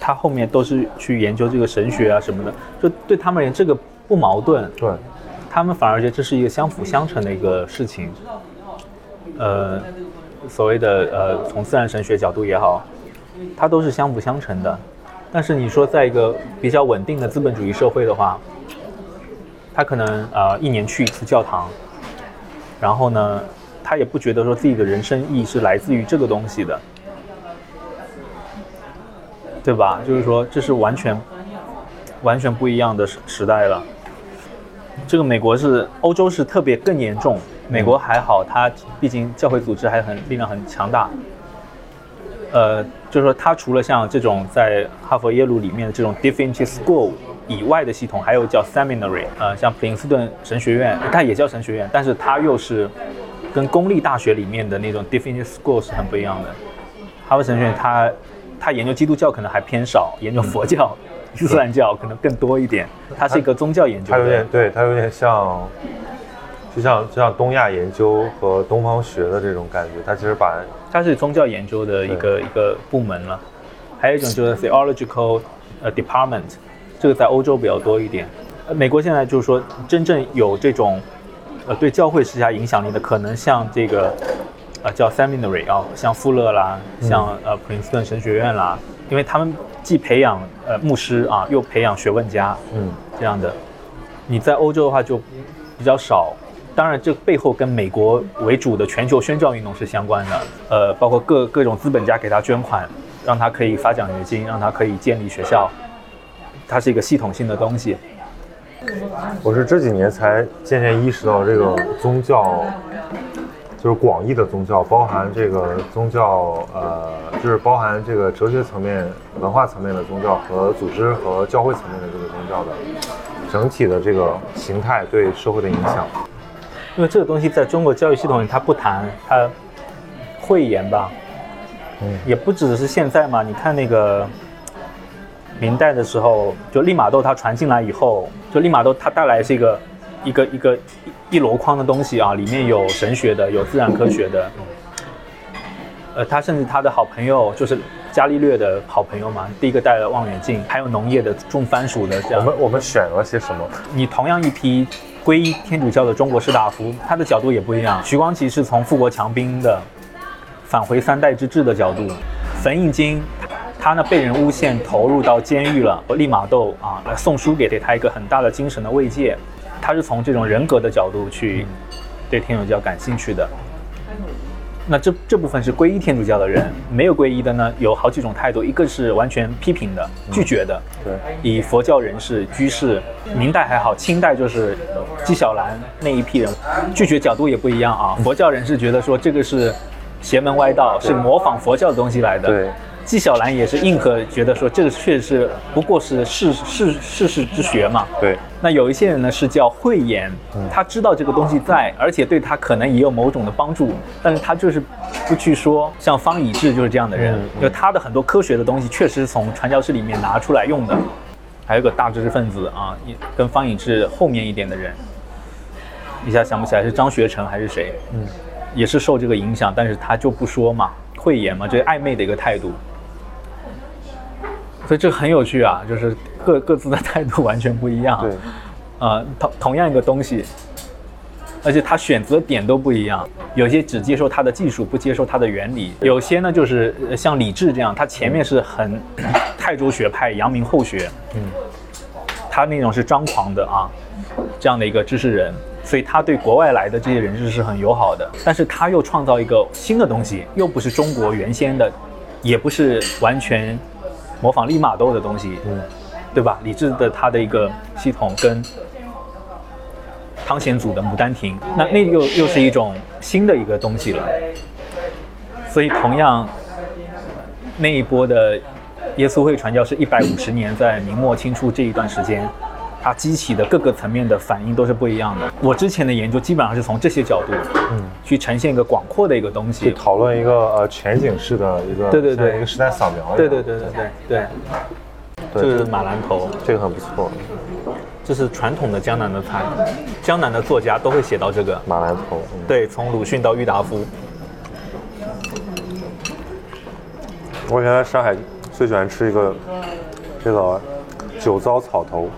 他后面都是去研究这个神学啊什么的，就对他们而言这个不矛盾。对，他们反而觉得这是一个相辅相成的一个事情。呃。所谓的呃，从自然神学角度也好，它都是相辅相成的。但是你说在一个比较稳定的资本主义社会的话，他可能呃一年去一次教堂，然后呢，他也不觉得说自己的人生意义是来自于这个东西的，对吧？就是说这是完全完全不一样的时时代了。这个美国是欧洲是特别更严重。美国还好，它毕竟教会组织还很力量很强大。呃，就是说，它除了像这种在哈佛、耶鲁里面的这种 Divinity School 以外的系统，还有叫 Seminary，呃，像普林斯顿神学院，它也叫神学院，但是它又是跟公立大学里面的那种 Divinity School 是很不一样的。哈佛神学院，它它研究基督教可能还偏少，研究佛教、伊斯兰教可能更多一点。它是一个宗教研究，它有点对，它有点像。就像就像东亚研究和东方学的这种感觉，它其实把它是宗教研究的一个一个部门了。还有一种就是 theological 呃 department，这个在欧洲比较多一点。呃，美国现在就是说真正有这种呃对教会施加影响力的，可能像这个呃叫 seminary 啊，像富勒啦，像呃普林斯顿神学院啦，因为他们既培养呃牧师啊，又培养学问家，嗯，这样的。你在欧洲的话就比较少。当然，这背后跟美国为主的全球宣教运动是相关的。呃，包括各各种资本家给他捐款，让他可以发奖学金，让他可以建立学校。它是一个系统性的东西。我是这几年才渐渐意识到，这个宗教就是广义的宗教，包含这个宗教，呃，就是包含这个哲学层面、文化层面的宗教和组织和教会层面的这个宗教的整体的这个形态对社会的影响。因为这个东西在中国教育系统里，它不谈，它讳言吧，嗯，也不只是现在嘛。你看那个明代的时候，就利玛窦他传进来以后，就利玛窦他带来是一个一个一个一箩筐的东西啊，里面有神学的，有自然科学的。呃，他甚至他的好朋友就是伽利略的好朋友嘛，第一个带了望远镜，还有农业的种番薯的这样。我们我们选了些什么？你同样一批。皈依天主教的中国士大夫，他的角度也不一样。徐光启是从富国强兵的返回三代之治的角度，冯应金他呢被人诬陷投入到监狱了，利玛窦啊来送书给他一个很大的精神的慰藉，他是从这种人格的角度去对天主教感兴趣的。那这这部分是皈依天主教的人，没有皈依的呢，有好几种态度，一个是完全批评的、拒绝的，对，以佛教人士、居士，明代还好，清代就是纪晓岚那一批人，拒绝角度也不一样啊。佛教人士觉得说这个是邪门歪道，是模仿佛教的东西来的，对。纪晓岚也是硬核，觉得说这个确实是不过是世世世事之学嘛。对。那有一些人呢是叫慧眼，他知道这个东西在，而且对他可能也有某种的帮助，但是他就是不去说。像方以智就是这样的人，就他的很多科学的东西确实是从传教士里面拿出来用的。还有个大知识分子啊，跟方以智后面一点的人，一下想不起来是张学成还是谁，嗯，也是受这个影响，但是他就不说嘛，慧眼嘛，这暧昧的一个态度。所以这很有趣啊，就是各各自的态度完全不一样。对，呃，同同样一个东西，而且他选择点都不一样。有些只接受他的技术，不接受他的原理；有些呢，就是像李治这样，他前面是很泰州学派、阳明后学，嗯，他那种是张狂的啊，这样的一个知识人，所以他对国外来的这些人士是很友好的。但是他又创造一个新的东西，又不是中国原先的，也不是完全。模仿利玛窦的东西，嗯，对吧？李治的他的一个系统跟汤显祖的《牡丹亭》，那那又又是一种新的一个东西了。所以同样，那一波的耶稣会传教是一百五十年，在明末清初这一段时间，它激起的各个层面的反应都是不一样的。我之前的研究基本上是从这些角度，嗯，去呈现一个广阔的一个东西，去讨论一个呃全景式的一个对对对一个时代扫描。对对对对对对。这是马兰头，这个很不错。这是传统的江南的菜，江南的作家都会写到这个马兰头。对，从鲁迅到郁达夫。我以前在上海最喜欢吃一个这个酒糟草头。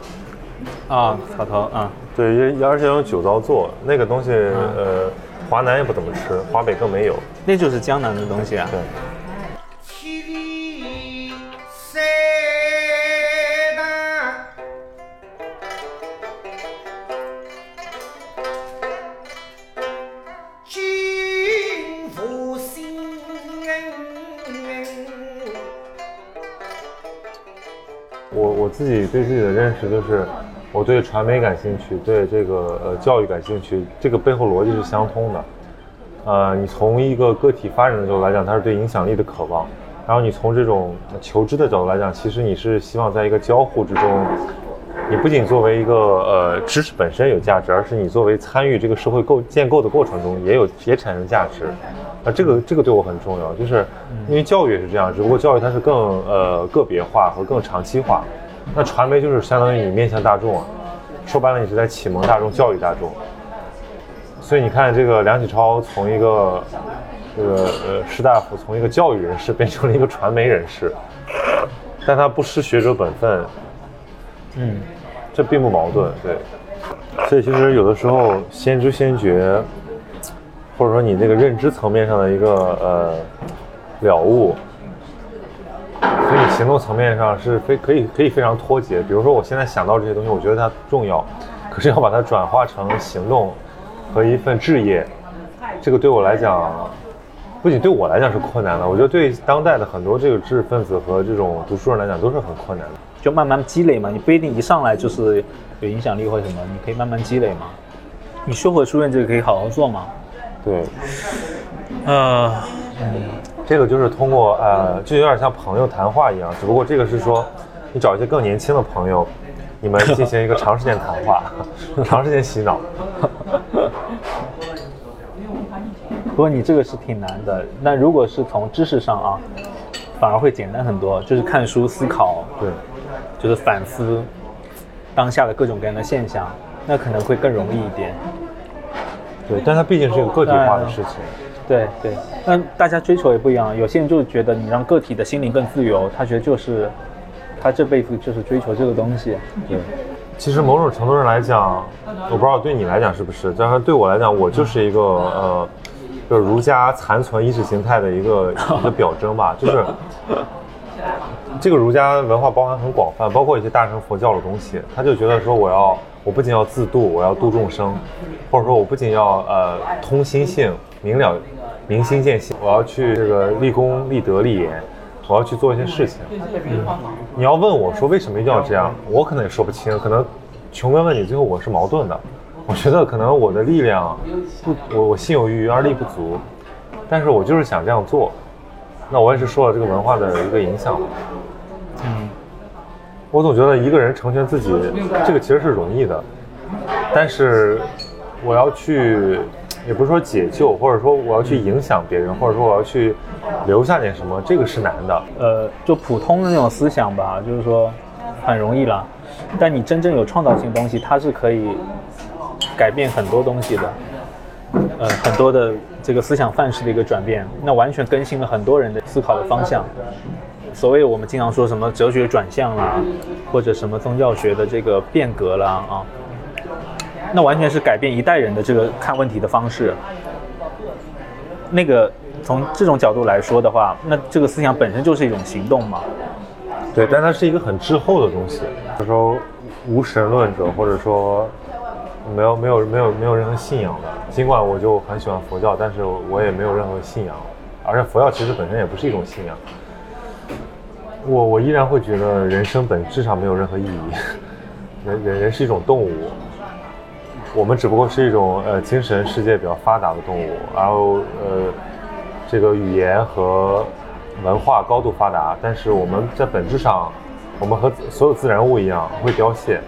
啊，草头啊。对，而且用酒糟做那个东西，呃，华南也不怎么吃，华北更没有。那就是江南的东西啊。对。我自己对自己的认识就是，我对传媒感兴趣，对这个呃教育感兴趣，这个背后逻辑是相通的。呃，你从一个个体发展的角度来讲，它是对影响力的渴望；然后你从这种求知的角度来讲，其实你是希望在一个交互之中，你不仅作为一个呃知识本身有价值，而是你作为参与这个社会构建构的过程中也有也产生价值。啊，这个这个对我很重要，就是因为教育也是这样，只不过教育它是更呃个别化和更长期化。那传媒就是相当于你面向大众啊，说白了你是在启蒙大众、教育大众。所以你看，这个梁启超从一个这个呃士大夫，从一个教育人士变成了一个传媒人士，但他不失学者本分。嗯，这并不矛盾，对。所以其实有的时候先知先觉，或者说你这个认知层面上的一个呃了悟。行动层面上是非可以可以非常脱节。比如说，我现在想到这些东西，我觉得它重要，可是要把它转化成行动和一份置业，这个对我来讲，不仅对我来讲是困难的，我觉得对当代的很多这个知识分子和这种读书人来讲都是很困难的。就慢慢积累嘛，你不一定一上来就是有影响力或什么，你可以慢慢积累嘛。你修回书院这个可以好好做嘛。对，呃，嗯。这个就是通过呃，就有点像朋友谈话一样，只不过这个是说，你找一些更年轻的朋友，你们进行一个长时间谈话，长时间洗脑。不过你这个是挺难的。那如果是从知识上啊，反而会简单很多，就是看书思考，对，就是反思当下的各种各样的现象，那可能会更容易一点。对，但它毕竟是一个个体化的事情。对对，那大家追求也不一样。有些人就觉得你让个体的心灵更自由，他觉得就是他这辈子就是追求这个东西。对，其实某种程度上来讲，我不知道对你来讲是不是，但是对我来讲，我就是一个呃，就是儒家残存意识形态的一个一个表征吧。就是这个儒家文化包含很广泛，包括一些大乘佛教的东西。他就觉得说，我要我不仅要自度，我要度众生，或者说我不仅要呃通心性明了。明心见性，我要去这个立功立德立言，我要去做一些事情。嗯，你要问我说为什么一定要这样，我可能也说不清。可能穷根问底，最后我是矛盾的。我觉得可能我的力量不，我我心有余而力不足，但是我就是想这样做。那我也是受了这个文化的一个影响。嗯，我总觉得一个人成全自己，这个其实是容易的，但是我要去。也不是说解救，或者说我要去影响别人，或者说我要去留下点什么，这个是难的。呃，就普通的那种思想吧，就是说很容易了。但你真正有创造性东西，它是可以改变很多东西的。呃，很多的这个思想范式的一个转变，那完全更新了很多人的思考的方向。所谓我们经常说什么哲学转向啦，或者什么宗教学的这个变革啦啊。那完全是改变一代人的这个看问题的方式。那个从这种角度来说的话，那这个思想本身就是一种行动嘛。对，但它是一个很滞后的东西。他说无神论者，或者说没有没有没有没有任何信仰的，尽管我就很喜欢佛教，但是我也没有任何信仰。而且佛教其实本身也不是一种信仰。我我依然会觉得人生本质上没有任何意义。人人人是一种动物，我们只不过是一种呃精神世界比较发达的动物，然后呃这个语言和文化高度发达，但是我们在本质上，我们和所有自然物一样会凋谢。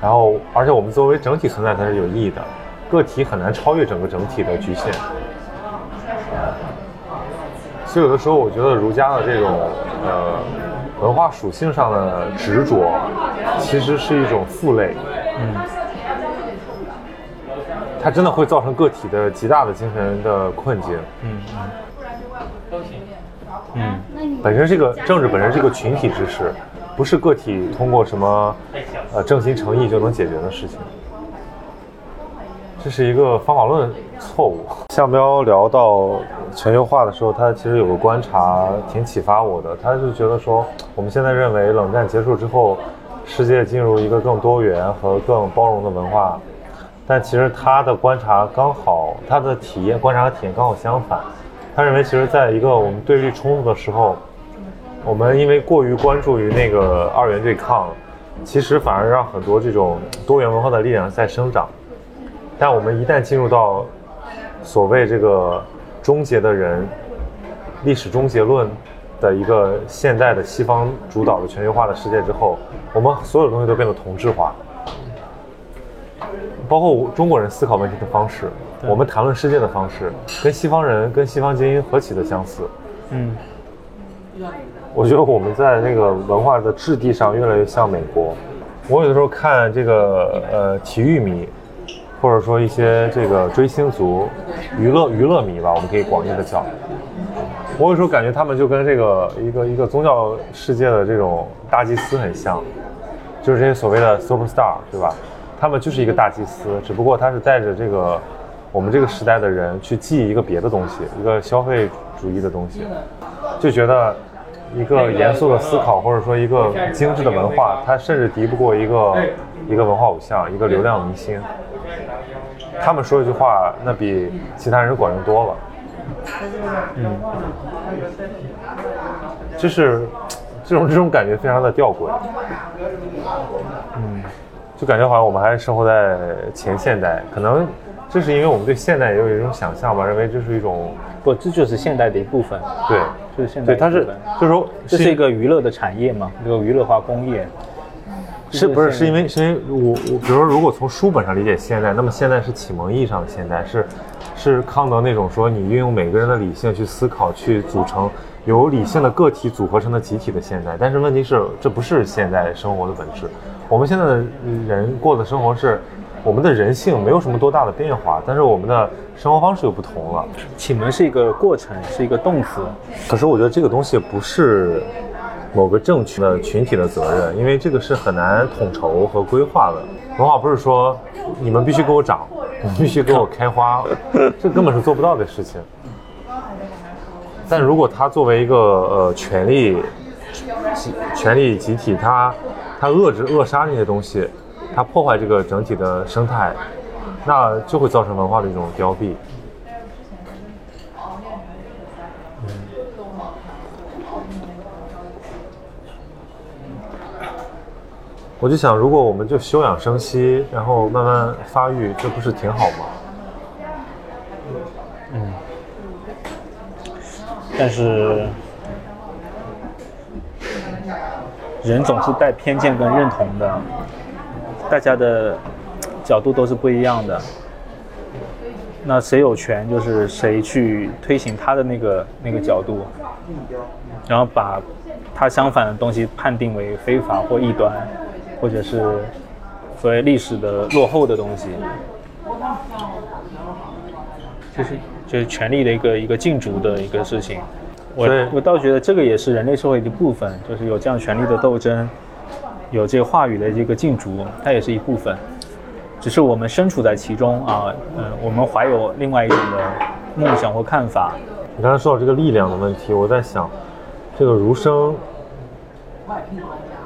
然后，而且我们作为整体存在才是有意义的，个体很难超越整个整体的局限。所以有的时候，我觉得儒家的这种呃文化属性上的执着，其实是一种负累。嗯。它真的会造成个体的极大的精神的困境。嗯嗯。嗯。本身这个政治本身是一个群体之事。不是个体通过什么，呃，正心诚意就能解决的事情，这是一个方法论错误。向彪聊到全球化的时候，他其实有个观察挺启发我的，他就觉得说，我们现在认为冷战结束之后，世界进入一个更多元和更包容的文化，但其实他的观察刚好，他的体验观察和体验刚好相反，他认为其实在一个我们对立冲突的时候。我们因为过于关注于那个二元对抗，其实反而让很多这种多元文化的力量在生长。但我们一旦进入到所谓这个终结的人、历史终结论的一个现代的西方主导的全球化的世界之后，我们所有东西都变得同质化，包括中国人思考问题的方式，我们谈论世界的方式，跟西方人、跟西方精英何其的相似。嗯。我觉得我们在那个文化的质地上越来越像美国。我有的时候看这个呃体育迷，或者说一些这个追星族、娱乐娱乐迷吧，我们可以广义的叫。我有时候感觉他们就跟这个一个一个宗教世界的这种大祭司很像，就是这些所谓的 super star，对吧？他们就是一个大祭司，只不过他是带着这个我们这个时代的人去祭一个别的东西，一个消费主义的东西，就觉得。一个严肃的思考，或者说一个精致的文化，它甚至敌不过一个一个文化偶像，一个流量明星。他们说一句话，那比其他人管用多了。嗯，就是这种这种感觉非常的吊诡。嗯，就感觉好像我们还是生活在前现代，可能这是因为我们对现代也有一种想象吧，认为这是一种不，这就是现代的一部分。对。就是现在，对，它是，就是说，这是一个娱乐的产业嘛，一个娱乐化工业。是不是？是因为，是因为我，我，比如说，如果从书本上理解现代，那么现代是启蒙意义上的现代，是，是康德那种说你运用每个人的理性去思考，去组成由理性的个体组合成的集体的现代。但是问题是，这不是现代生活的本质。我们现在的人过的生活是。我们的人性没有什么多大的变化，但是我们的生活方式又不同了。启蒙是一个过程，是一个动词。可是我觉得这个东西不是某个政权的群体的责任，因为这个是很难统筹和规划的。文化不是说你们必须给我长，你必须给我开花，这根本是做不到的事情。但如果它作为一个呃权力集权力集体，它它遏制扼杀那些东西。它破坏这个整体的生态，那就会造成文化的一种凋敝。我就想，如果我们就休养生息，然后慢慢发育，这不是挺好吗？嗯。但是，人总是带偏见跟认同的。大家的角度都是不一样的，那谁有权就是谁去推行他的那个那个角度，然后把他相反的东西判定为非法或异端，或者是所谓历史的落后的东西，就是就是权力的一个一个竞逐的一个事情。我我倒觉得这个也是人类社会的一部分，就是有这样权力的斗争。有这个话语的这个竞逐，它也是一部分，只是我们身处在其中啊，嗯，我们怀有另外一种的梦想或看法。你刚才说到这个力量的问题，我在想，这个儒生，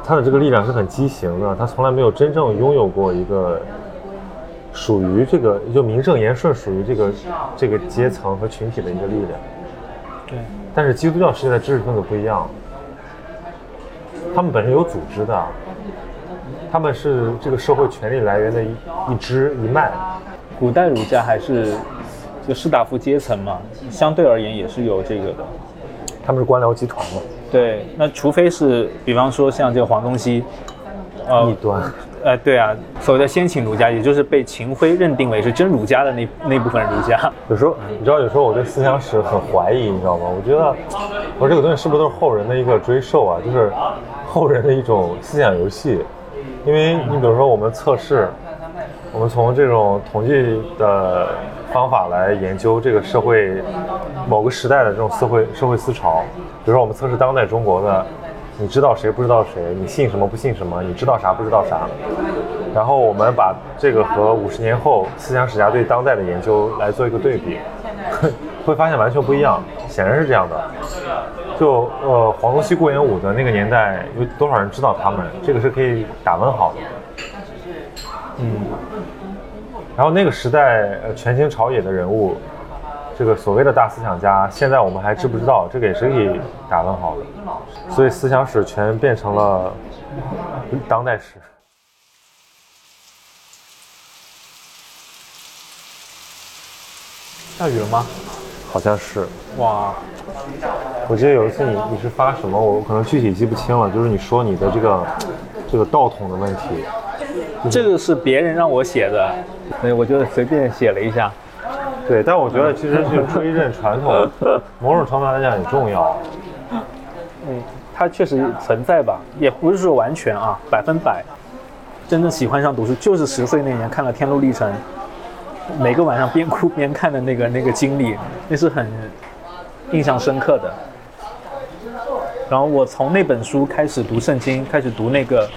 他的这个力量是很畸形的，他从来没有真正拥有过一个属于这个就名正言顺属于这个这个阶层和群体的一个力量。对。但是基督教世界的知识分子不一样。他们本身有组织的，他们是这个社会权力来源的一一支一脉。古代儒家还是就士大夫阶层嘛，相对而言也是有这个的。他们是官僚集团嘛？对，那除非是，比方说像这个黄宗羲，呃，异端。呃，对啊，所谓的先秦儒家，也就是被秦晖认定为是真儒家的那那部分儒家。有时候，你知道，有时候我对思想史很怀疑，你知道吗？我觉得，我这个东西是不是都是后人的一个追授啊？就是后人的一种思想游戏。因为你比如说，我们测试，我们从这种统计的方法来研究这个社会某个时代的这种社会社会思潮。比如说，我们测试当代中国的。你知道谁不知道谁？你信什么不信什么？你知道啥不知道啥？然后我们把这个和五十年后思想史家对当代的研究来做一个对比，会发现完全不一样。显然是这样的。就呃，黄宗羲、顾炎武的那个年代，有多少人知道他们？这个是可以打问号的。嗯。然后那个时代，呃，权倾朝野的人物。这个所谓的大思想家，现在我们还知不知道？这个也是可以打问号的。所以思想史全变成了当代史。下雨了吗？好像是。哇！我记得有一次你你是发什么？我可能具体记不清了。就是你说你的这个这个道统的问题。这个是别人让我写的，所以我就随便写了一下。对，但我觉得其实就追认传统，某种程度来讲很重要。嗯，它确实存在吧，也不是说完全啊，百分百。真正喜欢上读书，就是十岁那年看了《天路历程》，每个晚上边哭边看的那个那个经历，那是很印象深刻的。然后我从那本书开始读圣经，开始读那个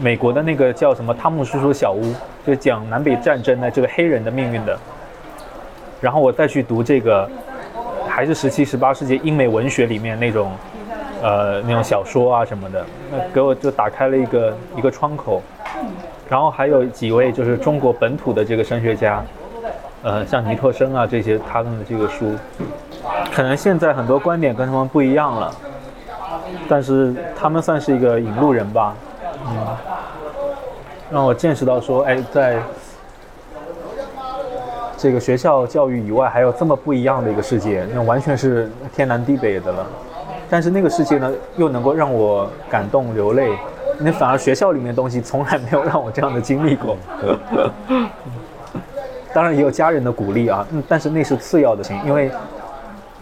美国的那个叫什么《汤姆叔叔小屋》，就讲南北战争的这个黑人的命运的。然后我再去读这个，还是十七、十八世纪英美文学里面那种，呃，那种小说啊什么的，那给我就打开了一个一个窗口。然后还有几位就是中国本土的这个神学家，呃，像尼特生啊这些，他们的这个书，可能现在很多观点跟他们不一样了，但是他们算是一个引路人吧，嗯，让我见识到说，哎，在。这个学校教育以外，还有这么不一样的一个世界，那完全是天南地北的了。但是那个世界呢，又能够让我感动流泪。那反而学校里面东西从来没有让我这样的经历过。当然也有家人的鼓励啊，嗯，但是那是次要的情，因为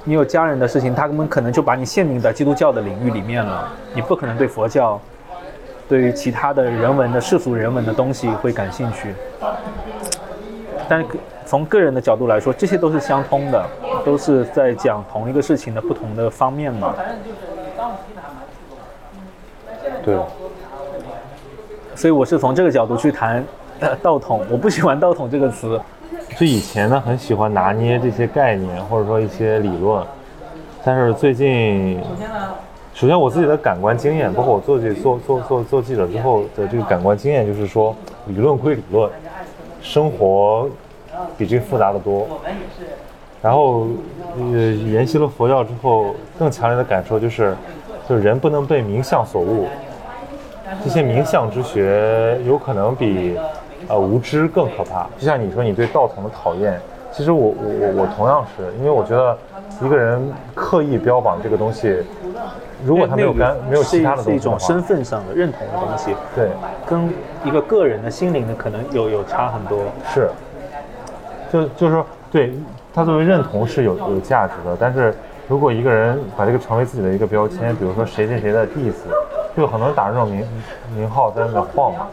你有家人的事情，他们可能就把你限定在基督教的领域里面了，你不可能对佛教，对于其他的人文的世俗人文的东西会感兴趣。但。从个人的角度来说，这些都是相通的，都是在讲同一个事情的不同的方面嘛。对。所以我是从这个角度去谈道统，我不喜欢道统这个词。就以前呢，很喜欢拿捏这些概念或者说一些理论，但是最近，首先我自己的感官经验，包括我做这做做做做记者之后的这个感官经验，就是说，理论归理论，生活。比这复杂的多。然后，呃，研习了佛教之后，更强烈的感受就是，就是人不能被名相所误。这些名相之学有可能比，呃，无知更可怕。就像你说你对道统的讨厌，其实我我我我同样是因为我觉得，一个人刻意标榜这个东西，如果他没有干没有其他的东西是一种身份上的认同的东西。对，跟一个个人的心灵的可能有有差很多。是。就就是说，对他作为认同是有有价值的，但是如果一个人把这个成为自己的一个标签，比如说谁谁谁的弟子，就很多人打这种名名号在那晃嘛。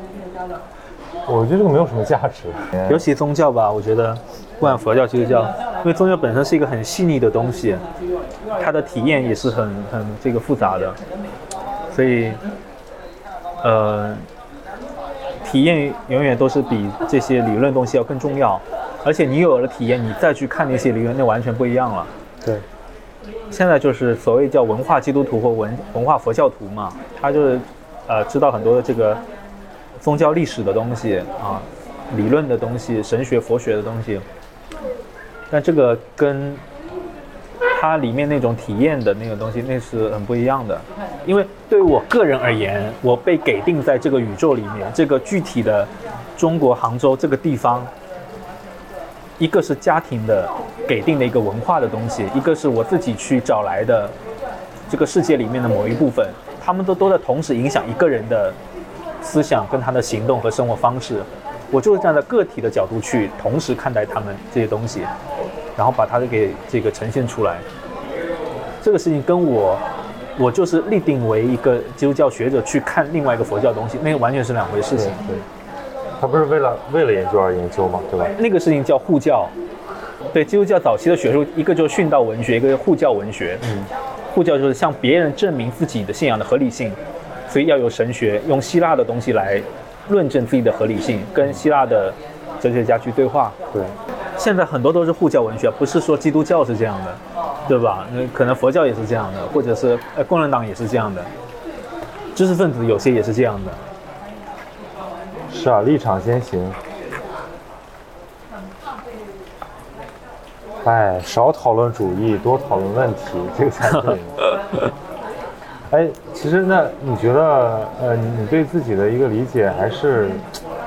我觉得这个没有什么价值。尤其宗教吧，我觉得不管佛教、基督教，因为宗教本身是一个很细腻的东西，它的体验也是很很这个复杂的，所以呃，体验永远都是比这些理论东西要更重要。而且你有了体验，你再去看那些理论，那完全不一样了。对，现在就是所谓叫文化基督徒或文文化佛教徒嘛，他就是，呃，知道很多的这个宗教历史的东西啊，理论的东西，神学佛学的东西。但这个跟它里面那种体验的那个东西，那是很不一样的。因为对于我个人而言，我被给定在这个宇宙里面，这个具体的中国杭州这个地方，一个是家庭的给定的一个文化的东西，一个是我自己去找来的这个世界里面的某一部分，他们都都在同时影响一个人的思想跟他的行动和生活方式。我就是站在个体的角度去同时看待他们这些东西。然后把它给这个呈现出来，这个事情跟我，我就是立定为一个基督教学者去看另外一个佛教东西，那个完全是两回事情。对，他不是为了为了研究而研究嘛，对吧？那个事情叫护教，对，基督教早期的学术，一个就是殉道文学，一个护教文学。嗯，护教就是向别人证明自己的信仰的合理性，所以要有神学，用希腊的东西来论证自己的合理性，跟希腊的哲学家去对话。对。现在很多都是护教文学，不是说基督教是这样的，对吧？那可能佛教也是这样的，或者是呃共产党也是这样的，知识分子有些也是这样的。是啊，立场先行。哎，少讨论主义，多讨论问题，这个才对。哎，其实那你觉得，呃，你对自己的一个理解还是，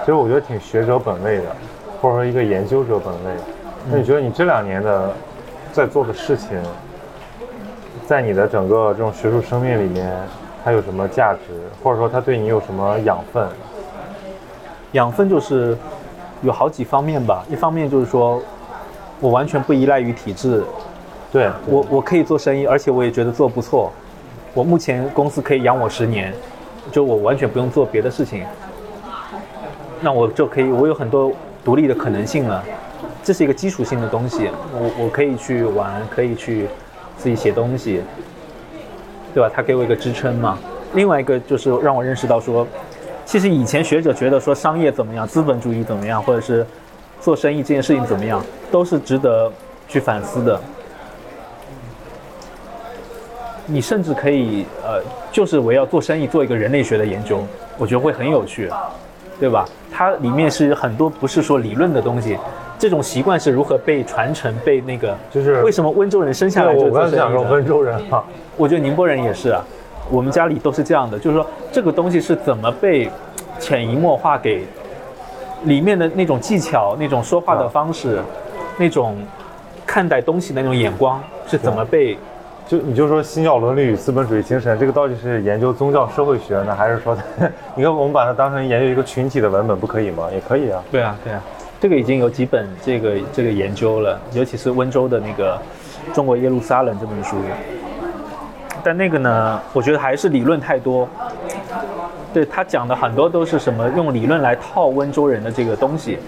其实我觉得挺学者本位的。或者说一个研究者本位，那你觉得你这两年的在做的事情，在你的整个这种学术生命里面，它有什么价值？或者说它对你有什么养分？养分就是有好几方面吧。一方面就是说，我完全不依赖于体制，对我我可以做生意，而且我也觉得做不错。我目前公司可以养我十年，就我完全不用做别的事情，那我就可以，我有很多。独立的可能性了，这是一个基础性的东西。我我可以去玩，可以去自己写东西，对吧？他给我一个支撑嘛。另外一个就是让我认识到说，其实以前学者觉得说商业怎么样，资本主义怎么样，或者是做生意这件事情怎么样，都是值得去反思的。你甚至可以呃，就是围绕做生意做一个人类学的研究，我觉得会很有趣。对吧？它里面是很多不是说理论的东西，这种习惯是如何被传承、被那个，就是为什么温州人生下来就我刚想说温州人哈，我觉得宁波人也是啊，我们家里都是这样的，就是说这个东西是怎么被潜移默化给里面的那种技巧、那种说话的方式、那种看待东西的那种眼光是怎么被。就你就说新教伦理与资本主义精神，这个到底是研究宗教社会学呢，还是说，你看我们把它当成研究一个群体的文本，不可以吗？也可以啊。对啊，对啊，这个已经有几本这个这个研究了，尤其是温州的那个《中国耶路撒冷》这本书。但那个呢，我觉得还是理论太多。对他讲的很多都是什么用理论来套温州人的这个东西。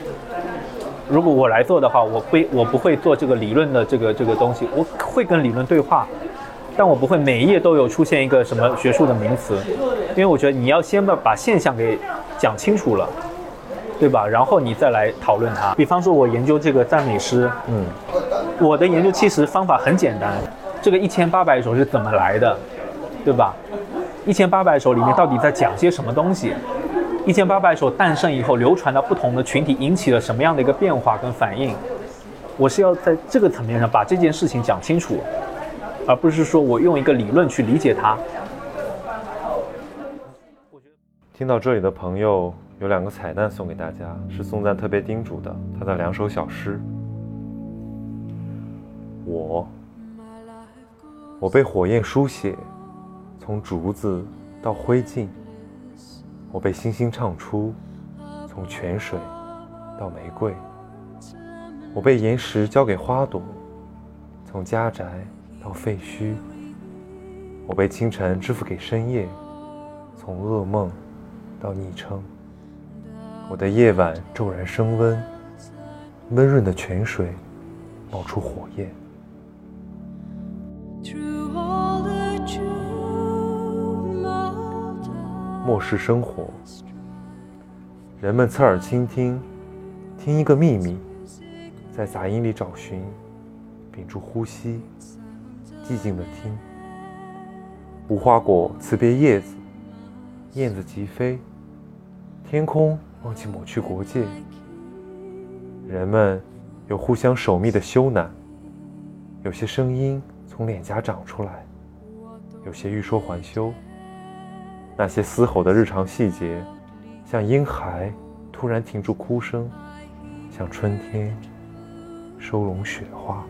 如果我来做的话，我不我不会做这个理论的这个这个东西，我会跟理论对话，但我不会每一页都有出现一个什么学术的名词，因为我觉得你要先把把现象给讲清楚了，对吧？然后你再来讨论它。比方说，我研究这个赞美诗，嗯，我的研究其实方法很简单，这个一千八百首是怎么来的，对吧？一千八百首里面到底在讲些什么东西？一千八百首诞生以后，流传到不同的群体，引起了什么样的一个变化跟反应？我是要在这个层面上把这件事情讲清楚，而不是说我用一个理论去理解它。听到这里的朋友有两个彩蛋送给大家，是宋赞特别叮嘱的，他的两首小诗。我，我被火焰书写，从竹子到灰烬。我被星星唱出，从泉水到玫瑰；我被岩石交给花朵，从家宅到废墟；我被清晨支付给深夜，从噩梦到昵称。我的夜晚骤然升温，温润的泉水冒出火焰。漠视生活，人们侧耳倾听，听一个秘密，在杂音里找寻，屏住呼吸，寂静的听。无花果辞别叶子，燕子急飞，天空忘记抹去国界。人们有互相守密的羞赧，有些声音从脸颊长出来，有些欲说还休。那些嘶吼的日常细节，像婴孩突然停住哭声，像春天收拢雪花。